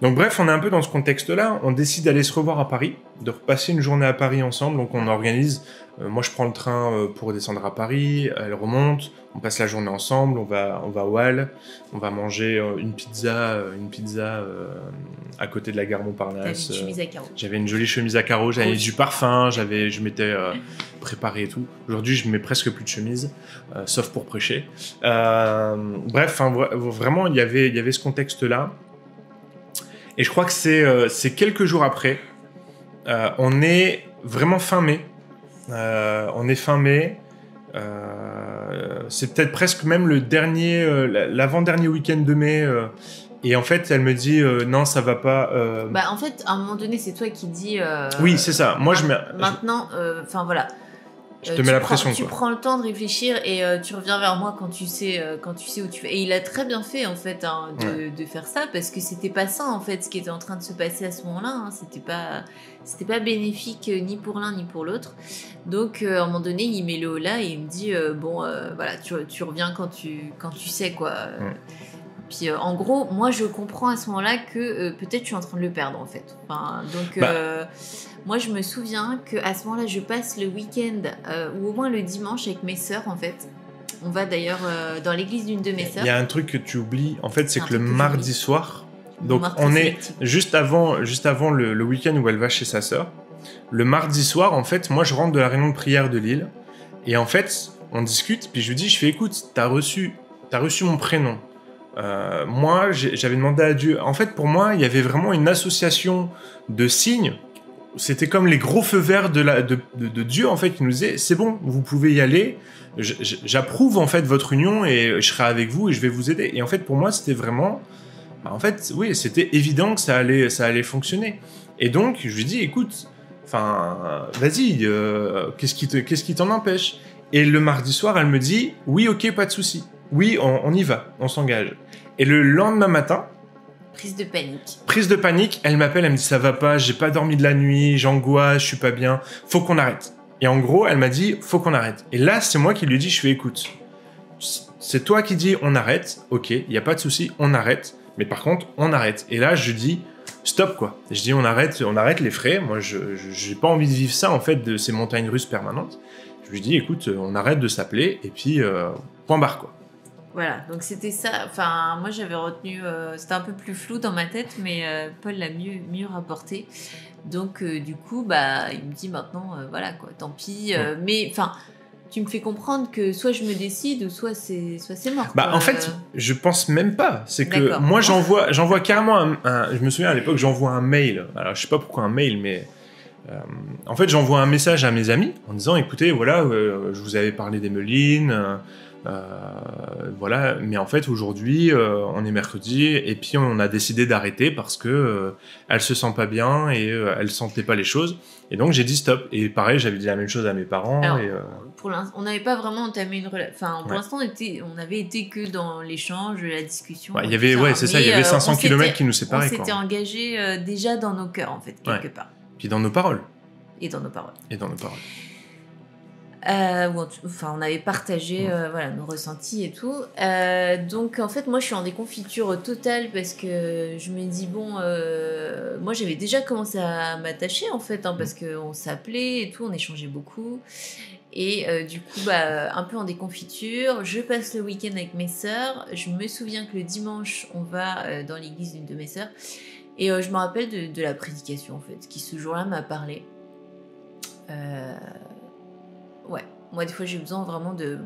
Donc, bref, on est un peu dans ce contexte-là. On décide d'aller se revoir à Paris, de repasser une journée à Paris ensemble. Donc, on organise. euh, moi, je prends le train euh, pour descendre à Paris. Elle remonte. On passe la journée ensemble. On va, on va au Hall. On va manger euh, une pizza, euh, une pizza euh, à côté de la gare Montparnasse. une chemise à carreaux j'avais une jolie chemise à carreaux, j'avais du parfum, j'avais, je m'étais euh, préparé et tout. Aujourd'hui, je mets presque plus de chemise, euh, sauf pour prêcher. Bref, vra- vraiment, il y avait, il y avait ce contexte-là. Et je crois que c'est, c'est quelques jours après. On est vraiment fin mai. On est fin mai. Euh, c'est peut-être presque même le dernier, euh, l'avant-dernier week-end de mai. euh, et en fait, elle me dit euh, non, ça va pas. euh, bah en fait à un moment donné c'est toi qui dis euh, oui, c'est ça. Moi, je mets. maintenant euh, enfin voilà Je Euh, te mets tu la prends- pression, Tu quoi. prends le temps de réfléchir et euh, tu reviens vers moi quand tu sais euh, quand tu sais où tu vas. Et il a très bien fait en fait hein, de, de faire ça parce que c'était pas ça en fait ce qui était en train de se passer à ce moment-là. hein. C'était pas c'était pas bénéfique euh, ni pour l'un ni pour l'autre. Donc euh, à un moment donné il met le haut là et il me dit euh, bon euh, voilà tu, tu reviens quand tu quand tu sais quoi. Puis euh, en gros, moi je comprends à ce moment-là que euh, peut-être je suis en train de le perdre en fait. Enfin, donc Bah. euh, moi je me souviens que à ce moment-là je passe le week-end ou au moins le dimanche avec mes sœurs en fait. On va d'ailleurs dans l'église d'une de mes sœurs. Il y a un truc que tu oublies, en fait, c'est que le que mardi soir, donc on est juste avant, juste avant le, le week-end où elle va chez sa sœur. Le mardi soir, en fait, moi je rentre de la réunion de prière de Lille et en fait, on discute. Puis je lui dis, je fais, écoute, t'as reçu, t'as reçu mon prénom. Euh, moi, j'avais demandé à Dieu. En fait, pour moi, il y avait vraiment une association de signes. C'était comme les gros feux verts de, Dieu, en fait, qui nous disait c'est bon, vous pouvez y aller. J'approuve, en fait, votre union et je serai avec vous et je vais vous aider. Et en fait, pour moi, c'était vraiment Bah, en fait, oui, c'était évident que ça allait, ça allait fonctionner. Et donc, je lui dis, écoute, enfin, vas-y, euh, qu'est-ce qui t'en empêche? Et le mardi soir, elle me dit, oui, ok, pas de souci. Oui, on y va, on s'engage. Et le lendemain matin, Prise de panique. prise de panique, elle m'appelle, elle me dit, ça va pas, j'ai pas dormi de la nuit, j'angoisse, je suis pas bien, faut qu'on arrête. Et en gros, elle m'a dit, faut qu'on arrête. Et là, c'est moi qui lui dis, je fais, écoute, c'est toi qui dis, on arrête, ok, il y a pas de souci, on arrête. Mais par contre, on arrête. Et là, je dis, stop quoi. Je dis, on arrête, on arrête les frais. Moi, je j'ai pas envie de vivre ça en fait de ces montagnes russes permanentes. Je lui dis, écoute, on arrête de s'appeler et puis euh, point barre quoi. Voilà, donc c'était ça. Enfin, moi j'avais retenu, euh, c'était un peu plus flou dans ma tête, mais euh, Paul l'a mieux, mieux rapporté. Donc euh, du coup, bah, il me dit maintenant, voilà quoi, tant pis. Mais enfin, tu me fais comprendre que soit je me décide ou soit c'est, soit c'est mort. Bah quoi. en fait, je pense même pas. C'est que moi j'envoie, j'envoie carrément un, un- Je me souviens à l'époque, j'envoie un mail. Alors je sais pas pourquoi un mail, mais euh, en fait j'envoie un message à mes amis en disant, écoutez, voilà, euh, je vous avais parlé d'Emeline. euh, euh, voilà, mais en fait aujourd'hui euh, on est mercredi et puis on a décidé d'arrêter parce que euh, elle se sent pas bien et euh, elle sentait pas les choses et donc j'ai dit stop et pareil j'avais dit la même chose à mes parents Alors, et, euh, pour l'instant, on n'avait pas vraiment entamé une relation. Enfin, pour Ouais. l'instant, on, on avait été que dans l'échange, la discussion. il y avait ouais c'est ça il y avait euh, 500 on km qui nous On séparaient quoi. s'était engagé euh, déjà dans nos cœurs, en fait, quelque Ouais. part. puis dans nos paroles Et dans nos paroles. et dans nos paroles Euh, tout- enfin, on avait partagé euh, voilà, nos ressentis et tout. Euh, donc, en fait, moi, je suis en déconfiture totale parce que je me dis, bon, moi, j'avais déjà commencé à m'attacher, en fait, hein, parce qu'on s'appelait et tout, on échangeait beaucoup. Et du coup, bah, un peu en déconfiture, je passe le week-end avec mes sœurs. Je me souviens que le dimanche, on va dans l'église d'une de mes sœurs. Et je me rappelle de, de la prédication, en fait, qui ce jour-là m'a parlé. Euh, Ouais, moi des fois j'ai besoin vraiment de...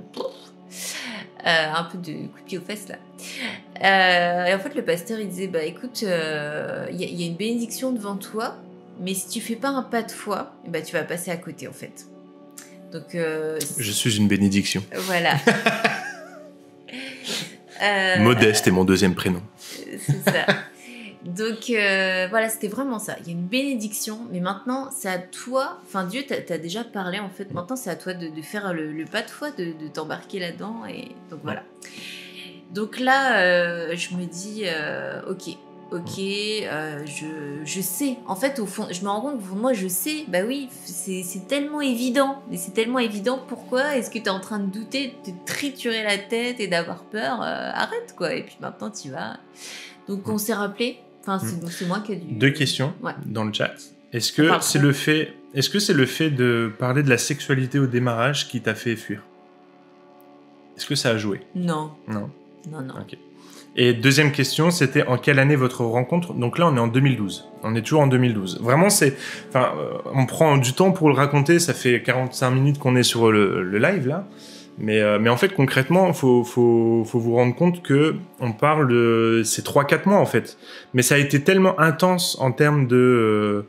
Euh, un peu de coup de pied aux fesses là. Euh, et en fait le pasteur il disait, bah écoute, euh, il y, y a une bénédiction devant toi, mais si tu fais pas un pas de foi, ben, tu vas passer à côté en fait. Donc je suis une bénédiction voilà. Modeste est mon deuxième prénom c'est ça. Donc euh, voilà, c'était vraiment ça. Il y a une bénédiction, mais maintenant c'est à toi. Enfin, Dieu t'a déjà parlé en fait. Maintenant c'est à toi de, faire le, pas de foi, de, t'embarquer là-dedans. Et donc voilà. Donc là, euh, je me dis, euh, ok, ok, je, je sais. En fait, au fond, je me rends compte, que moi je sais. Bah oui, c'est tellement évident. Mais c'est tellement évident. Pourquoi est-ce que tu es en train de douter, de te triturer la tête et d'avoir peur Arrête quoi. Et puis maintenant tu vas. Donc on s'est rappelé. Enfin, c'est moi qui ai dû. deux questions Ouais. dans le chat est-ce que c'est le fait est-ce que c'est le fait de parler de la sexualité au démarrage qui t'a fait fuir? Est-ce que ça a joué? Non, non non, non. Ok. Et deuxième question, c'était en quelle année votre rencontre? Donc là, on est en 2012. On est toujours en 2012. Vraiment, c'est, enfin, euh, on prend du temps pour le raconter. Ça fait 45 minutes qu'on est sur le, le live là. Mais, euh, mais en fait, concrètement, faut, faut, faut vous rendre compte que on parle de ces 3-4 mois en fait. Mais ça a été tellement intense en termes de euh,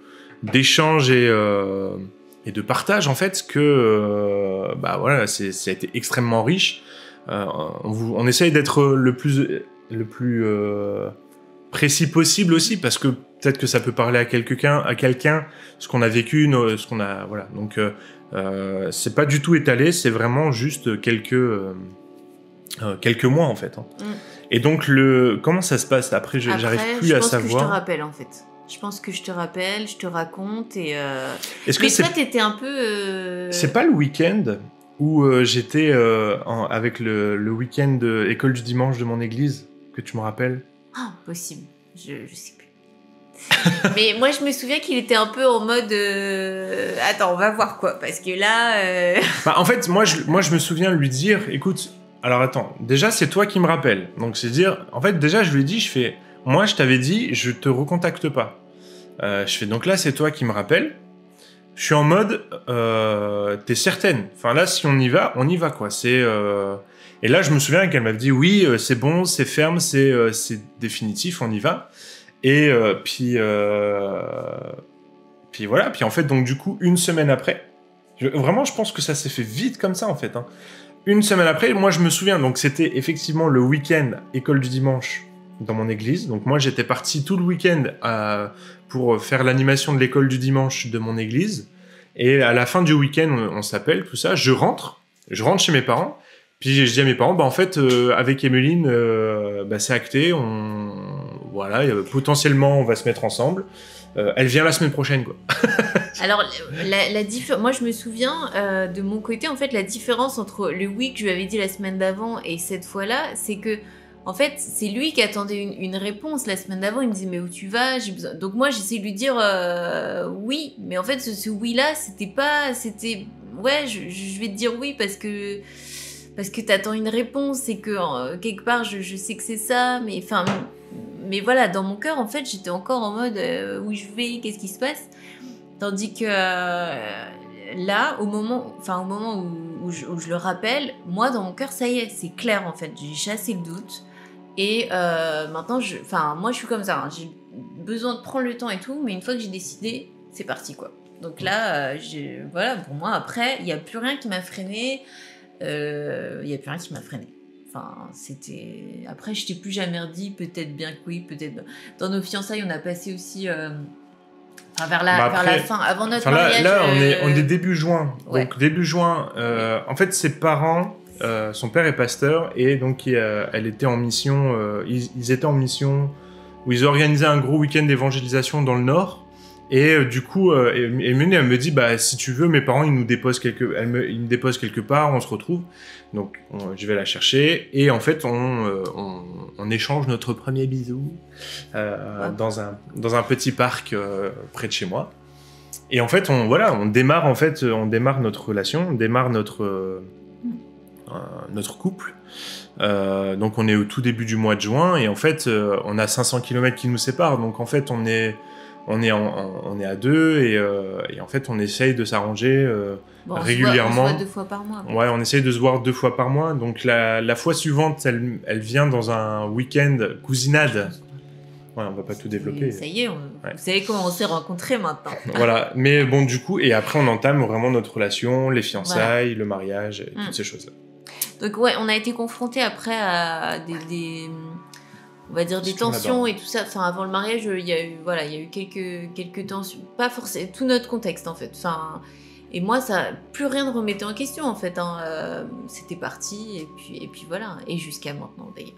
d'échange et euh, et de partage en fait que euh, bah voilà, ça a été extrêmement riche. On, vous- on essaye d'être le plus le plus précis possible aussi parce que peut-être que ça peut parler à quelqu'un à quelqu'un ce qu'on a vécu ce qu'on a voilà donc euh, euh, c'est pas du tout étalé c'est vraiment juste quelques euh, quelques mois en fait hein. Mm. et donc le comment ça se passe après? J'arrive plus je à pense que je te savoir rappelle en fait. Je pense que je te rappelle, je te raconte et. euh, est-ce que Mais c'est toi, t'étais un peu. c'est pas le week-end où j'étais avec le, le week-end école du dimanche de mon église que tu me rappelles? Ah, possible. Je, je sais plus. Mais moi, je me souviens qu'il était un peu en mode. euh, Attends, on va voir quoi. Parce que là. euh, Bah, en fait, moi je, moi, je me souviens lui dire, écoute, alors attends, déjà, c'est toi qui me rappelles. Donc, c'est dire, en fait, déjà, je lui ai dit, je fais, moi, je t'avais dit, je te recontacte pas. Euh, je fais, donc là, c'est toi qui me rappelles. Je suis en mode, t'es certaine. Enfin, là, si on y va, on y va, quoi. C'est. Et là, je me souviens qu'elle m'avait dit, oui, euh, c'est bon, c'est ferme, c'est euh, c'est définitif, on y va. Et euh, puis. Puis voilà, puis en fait, donc, du coup, une semaine après, vraiment, je pense que ça s'est fait vite comme ça, en fait. hein. Une semaine après, moi, je me souviens, donc c'était effectivement le week-end, école du dimanche, dans mon église. Donc moi, j'étais parti tout le week-end pour faire l'animation de l'école du dimanche de mon église. Et à la fin du week-end, on, s'appelle, tout ça. Je rentre, je rentre chez mes parents. Puis je dis à mes parents, bah en fait, euh, avec Emeline, euh, bah, c'est acté. On, voilà, potentiellement, on va se mettre ensemble. elle vient la semaine prochaine, quoi. Alors, la, la moi, je me souviens de mon côté, en fait, la différence entre le oui que je lui avais dit la semaine d'avant et cette fois-là, c'est que en fait, c'est lui qui attendait une, réponse la semaine d'avant. Il me disait mais où tu vas? J'ai besoin. Donc moi j'essaie de lui dire euh, oui, mais en fait ce, oui là c'était pas, c'était ouais je, vais te dire oui parce que parce que t'attends une réponse et que euh, quelque part je, sais que c'est ça, mais enfin mais voilà dans mon cœur en fait j'étais encore en mode euh, où je vais, qu'est-ce qui se passe, tandis que là, au moment, enfin, au moment où, je, le rappelle, moi, dans mon cœur, ça y est, c'est clair, en fait. J'ai chassé le doute. Et euh, maintenant, enfin, moi, je suis comme ça. Hein. J'ai besoin de prendre le temps et tout, mais une fois que j'ai décidé, c'est parti, quoi. Donc là, euh, voilà, pour moi, après, il n'y a plus rien qui m'a freiné. Euh, il n'y a plus rien qui m'a freiné. Enfin, c'était. Après, je t'ai plus jamais dit, peut-être bien que oui, peut-être. Dans nos fiançailles, on a passé aussi. Enfin, vers, la, bah, vers la fin, avant notre mariage. Là, on, est, on est début juin. Donc, début juin, en fait, ses parents euh, son père est pasteur et donc elle était en mission. Euh, ils, étaient en mission où ils organisaient un gros week-end d'évangélisation dans le Nord. Et euh, du coup, Emune, elle me dit, bah si tu veux, mes parents ils nous déposent quelque, elle me, ils me déposent quelque part, on se retrouve. Donc je vais la chercher et en fait on, on, échange notre premier bisou dans un dans un petit parc près de chez moi. Et en fait on voilà, on démarre en fait, on démarre notre relation, on démarre notre notre couple. Euh, donc on est au tout début du mois de juin et en fait euh, on a 500 km qui nous séparent donc en fait on est on est on est à deux et, euh, et, en fait on essaye de s'arranger régulièrement. On se voit, deux fois par mois. Ouais, on essaye de se voir deux fois par mois. Donc la, la fois suivante, elle, elle vient dans un week-end cousinade. Ouais, on va pas tout développer. ça y est, vous savez comment on s'est rencontrés maintenant. voilà, mais bon, du coup, et après, on entame vraiment notre relation, les fiançailles, le mariage, et toutes mm. ces choses-là. Donc ouais, on a été confronté après à des, on va dire des tensions et tout ça. Enfin, avant le mariage, il y a eu voilà, il y a eu quelques quelques tensions, pas forcément tout notre contexte en fait. Enfin, et moi, ça plus rien ne remettait en question en fait. Hein. Euh, c'était parti et puis et puis voilà. Et jusqu'à maintenant d'ailleurs.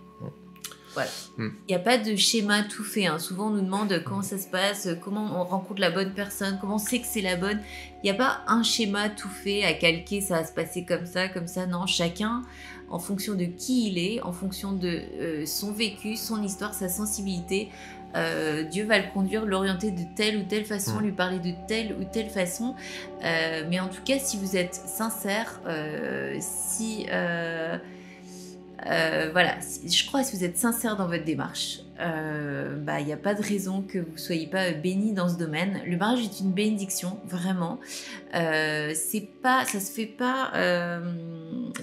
Voilà. Hmm. Il n'y a pas de schéma tout fait. Hein. Souvent, on nous demande comment ça se passe, comment on rencontre la bonne personne, comment on sait que c'est la bonne. Il n'y a pas un schéma tout fait à calquer, ça va se passer comme ça, comme ça. Non, chacun, en fonction de qui il est, en fonction de euh, son vécu, son histoire, sa sensibilité, euh, Dieu va le conduire, l'orienter de telle ou telle façon, hmm. lui parler de telle ou telle façon. Euh, mais en tout cas, si vous êtes sincère, si voilà, je crois que si vous êtes sincère dans votre démarche, euh, bah, il n'y a pas de raison que vous ne soyez pas béni dans ce domaine. Le mariage est une bénédiction, vraiment. Euh, c'est pas, ça se fait pas, euh,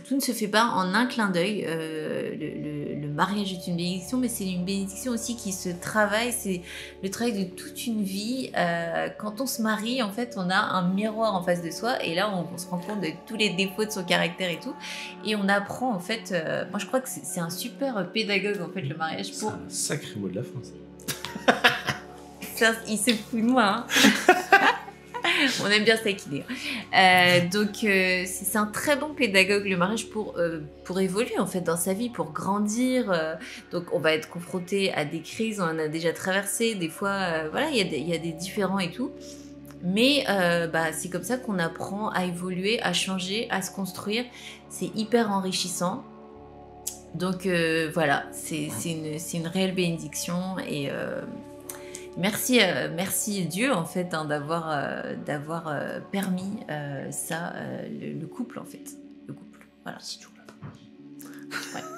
tout ne se fait pas en un clin d'œil. Le, le, mariage est une bénédiction, mais c'est une bénédiction aussi qui se travaille. C'est le travail de toute une vie. quand on se marie, en fait, on a un miroir en face de soi, et là, on, se rend compte de tous les défauts de son caractère et tout, et on apprend en fait. moi, je crois que c'est un super pédagogue en fait le mariage pour mot de la fin, il se fout de moi. Hein. On aime bien ça qui Euh, donc, euh, c'est un très bon pédagogue, le mariage, pour, euh, pour évoluer, en fait, dans sa vie, pour grandir. Donc, on va être confronté à des crises, on en a déjà traversé. Des fois, voilà, il y, y, a des différents et tout. Mais bah, c'est comme ça qu'on apprend à évoluer, à changer, à se construire. C'est hyper enrichissant. Donc euh, voilà, c'est une, une, réelle bénédiction et euh, merci, euh, merci Dieu en fait hein, d'avoir permis ça, le, couple en fait, le couple. Voilà. C'est toujours là.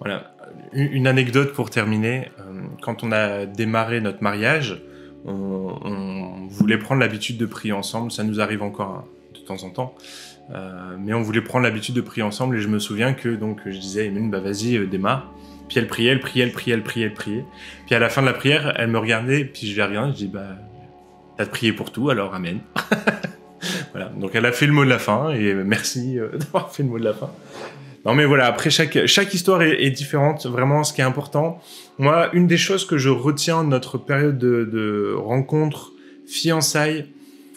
Voilà, une anecdote pour terminer. Quand on a démarré notre mariage, on, on voulait prendre l'habitude de prier ensemble. Ça nous arrive encore hein, de temps en temps. Euh, mais on voulait prendre l'habitude de prier ensemble et je me souviens que donc je disais Emine bah vas-y euh, démarre. Puis elle priait elle priait elle priait elle priait elle priait. Puis à la fin de la prière elle me regardait puis je lui regardé je dis bah t'as prié pour tout alors amen. Voilà. Donc elle a fait le mot de la fin et merci euh, d'avoir fait le mot de la fin. Non mais voilà, après chaque, chaque histoire est, est différente. Vraiment, ce qui est important, moi, une des choses que je retiens de notre période de, de rencontre, fiançailles,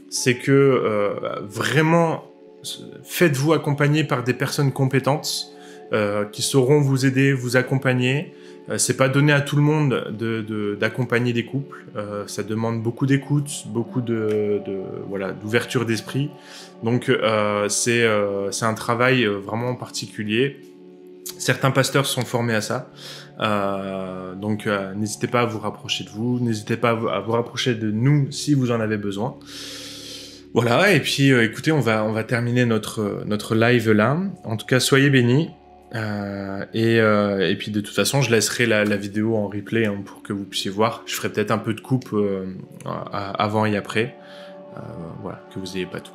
c'est que euh, vraiment, faites-vous accompagner par des personnes compétentes euh, qui sauront vous aider, vous accompagner. Euh, c'est pas donné à tout le monde de, d'accompagner des couples. Euh, ça demande beaucoup d'écoute, beaucoup de, de voilà d'ouverture d'esprit. Donc euh, c'est euh, c'est un travail euh, vraiment particulier. Certains pasteurs sont formés à ça. Donc n'hésitez pas à vous rapprocher de vous, n'hésitez pas à vous rapprocher de nous si vous en avez besoin. Voilà, et puis euh, écoutez, on va, on va terminer notre, notre live là. En tout cas, soyez bénis. Euh, et, euh, et puis de toute façon, je laisserai la, vidéo en replay hein, pour que vous puissiez voir. Je ferai peut-être un peu de coupe euh, avant et après. Euh, voilà, que vous ayez pas tout.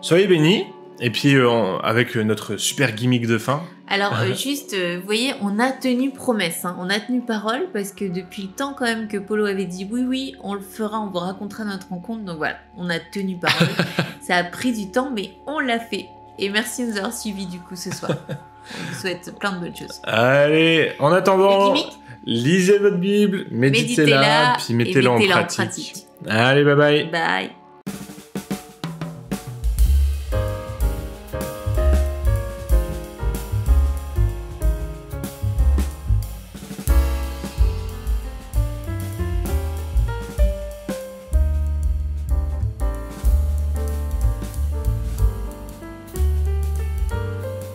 Soyez bénis. Et puis euh, avec notre super gimmick de fin. Alors, euh, juste, euh, vous voyez, on a tenu promesse, hein, on a tenu parole, parce que depuis le temps quand même que Polo avait dit oui, oui, on le fera, on vous racontera notre rencontre. Donc voilà, on a tenu parole. Ça a pris du temps, mais on l'a fait. Et merci de nous avoir suivis du coup ce soir. on vous souhaite plein de bonnes choses. Allez, en attendant, lisez votre Bible, méditez-la, puis et mettez-la en en pratique. pratique. Allez, bye bye. Bye.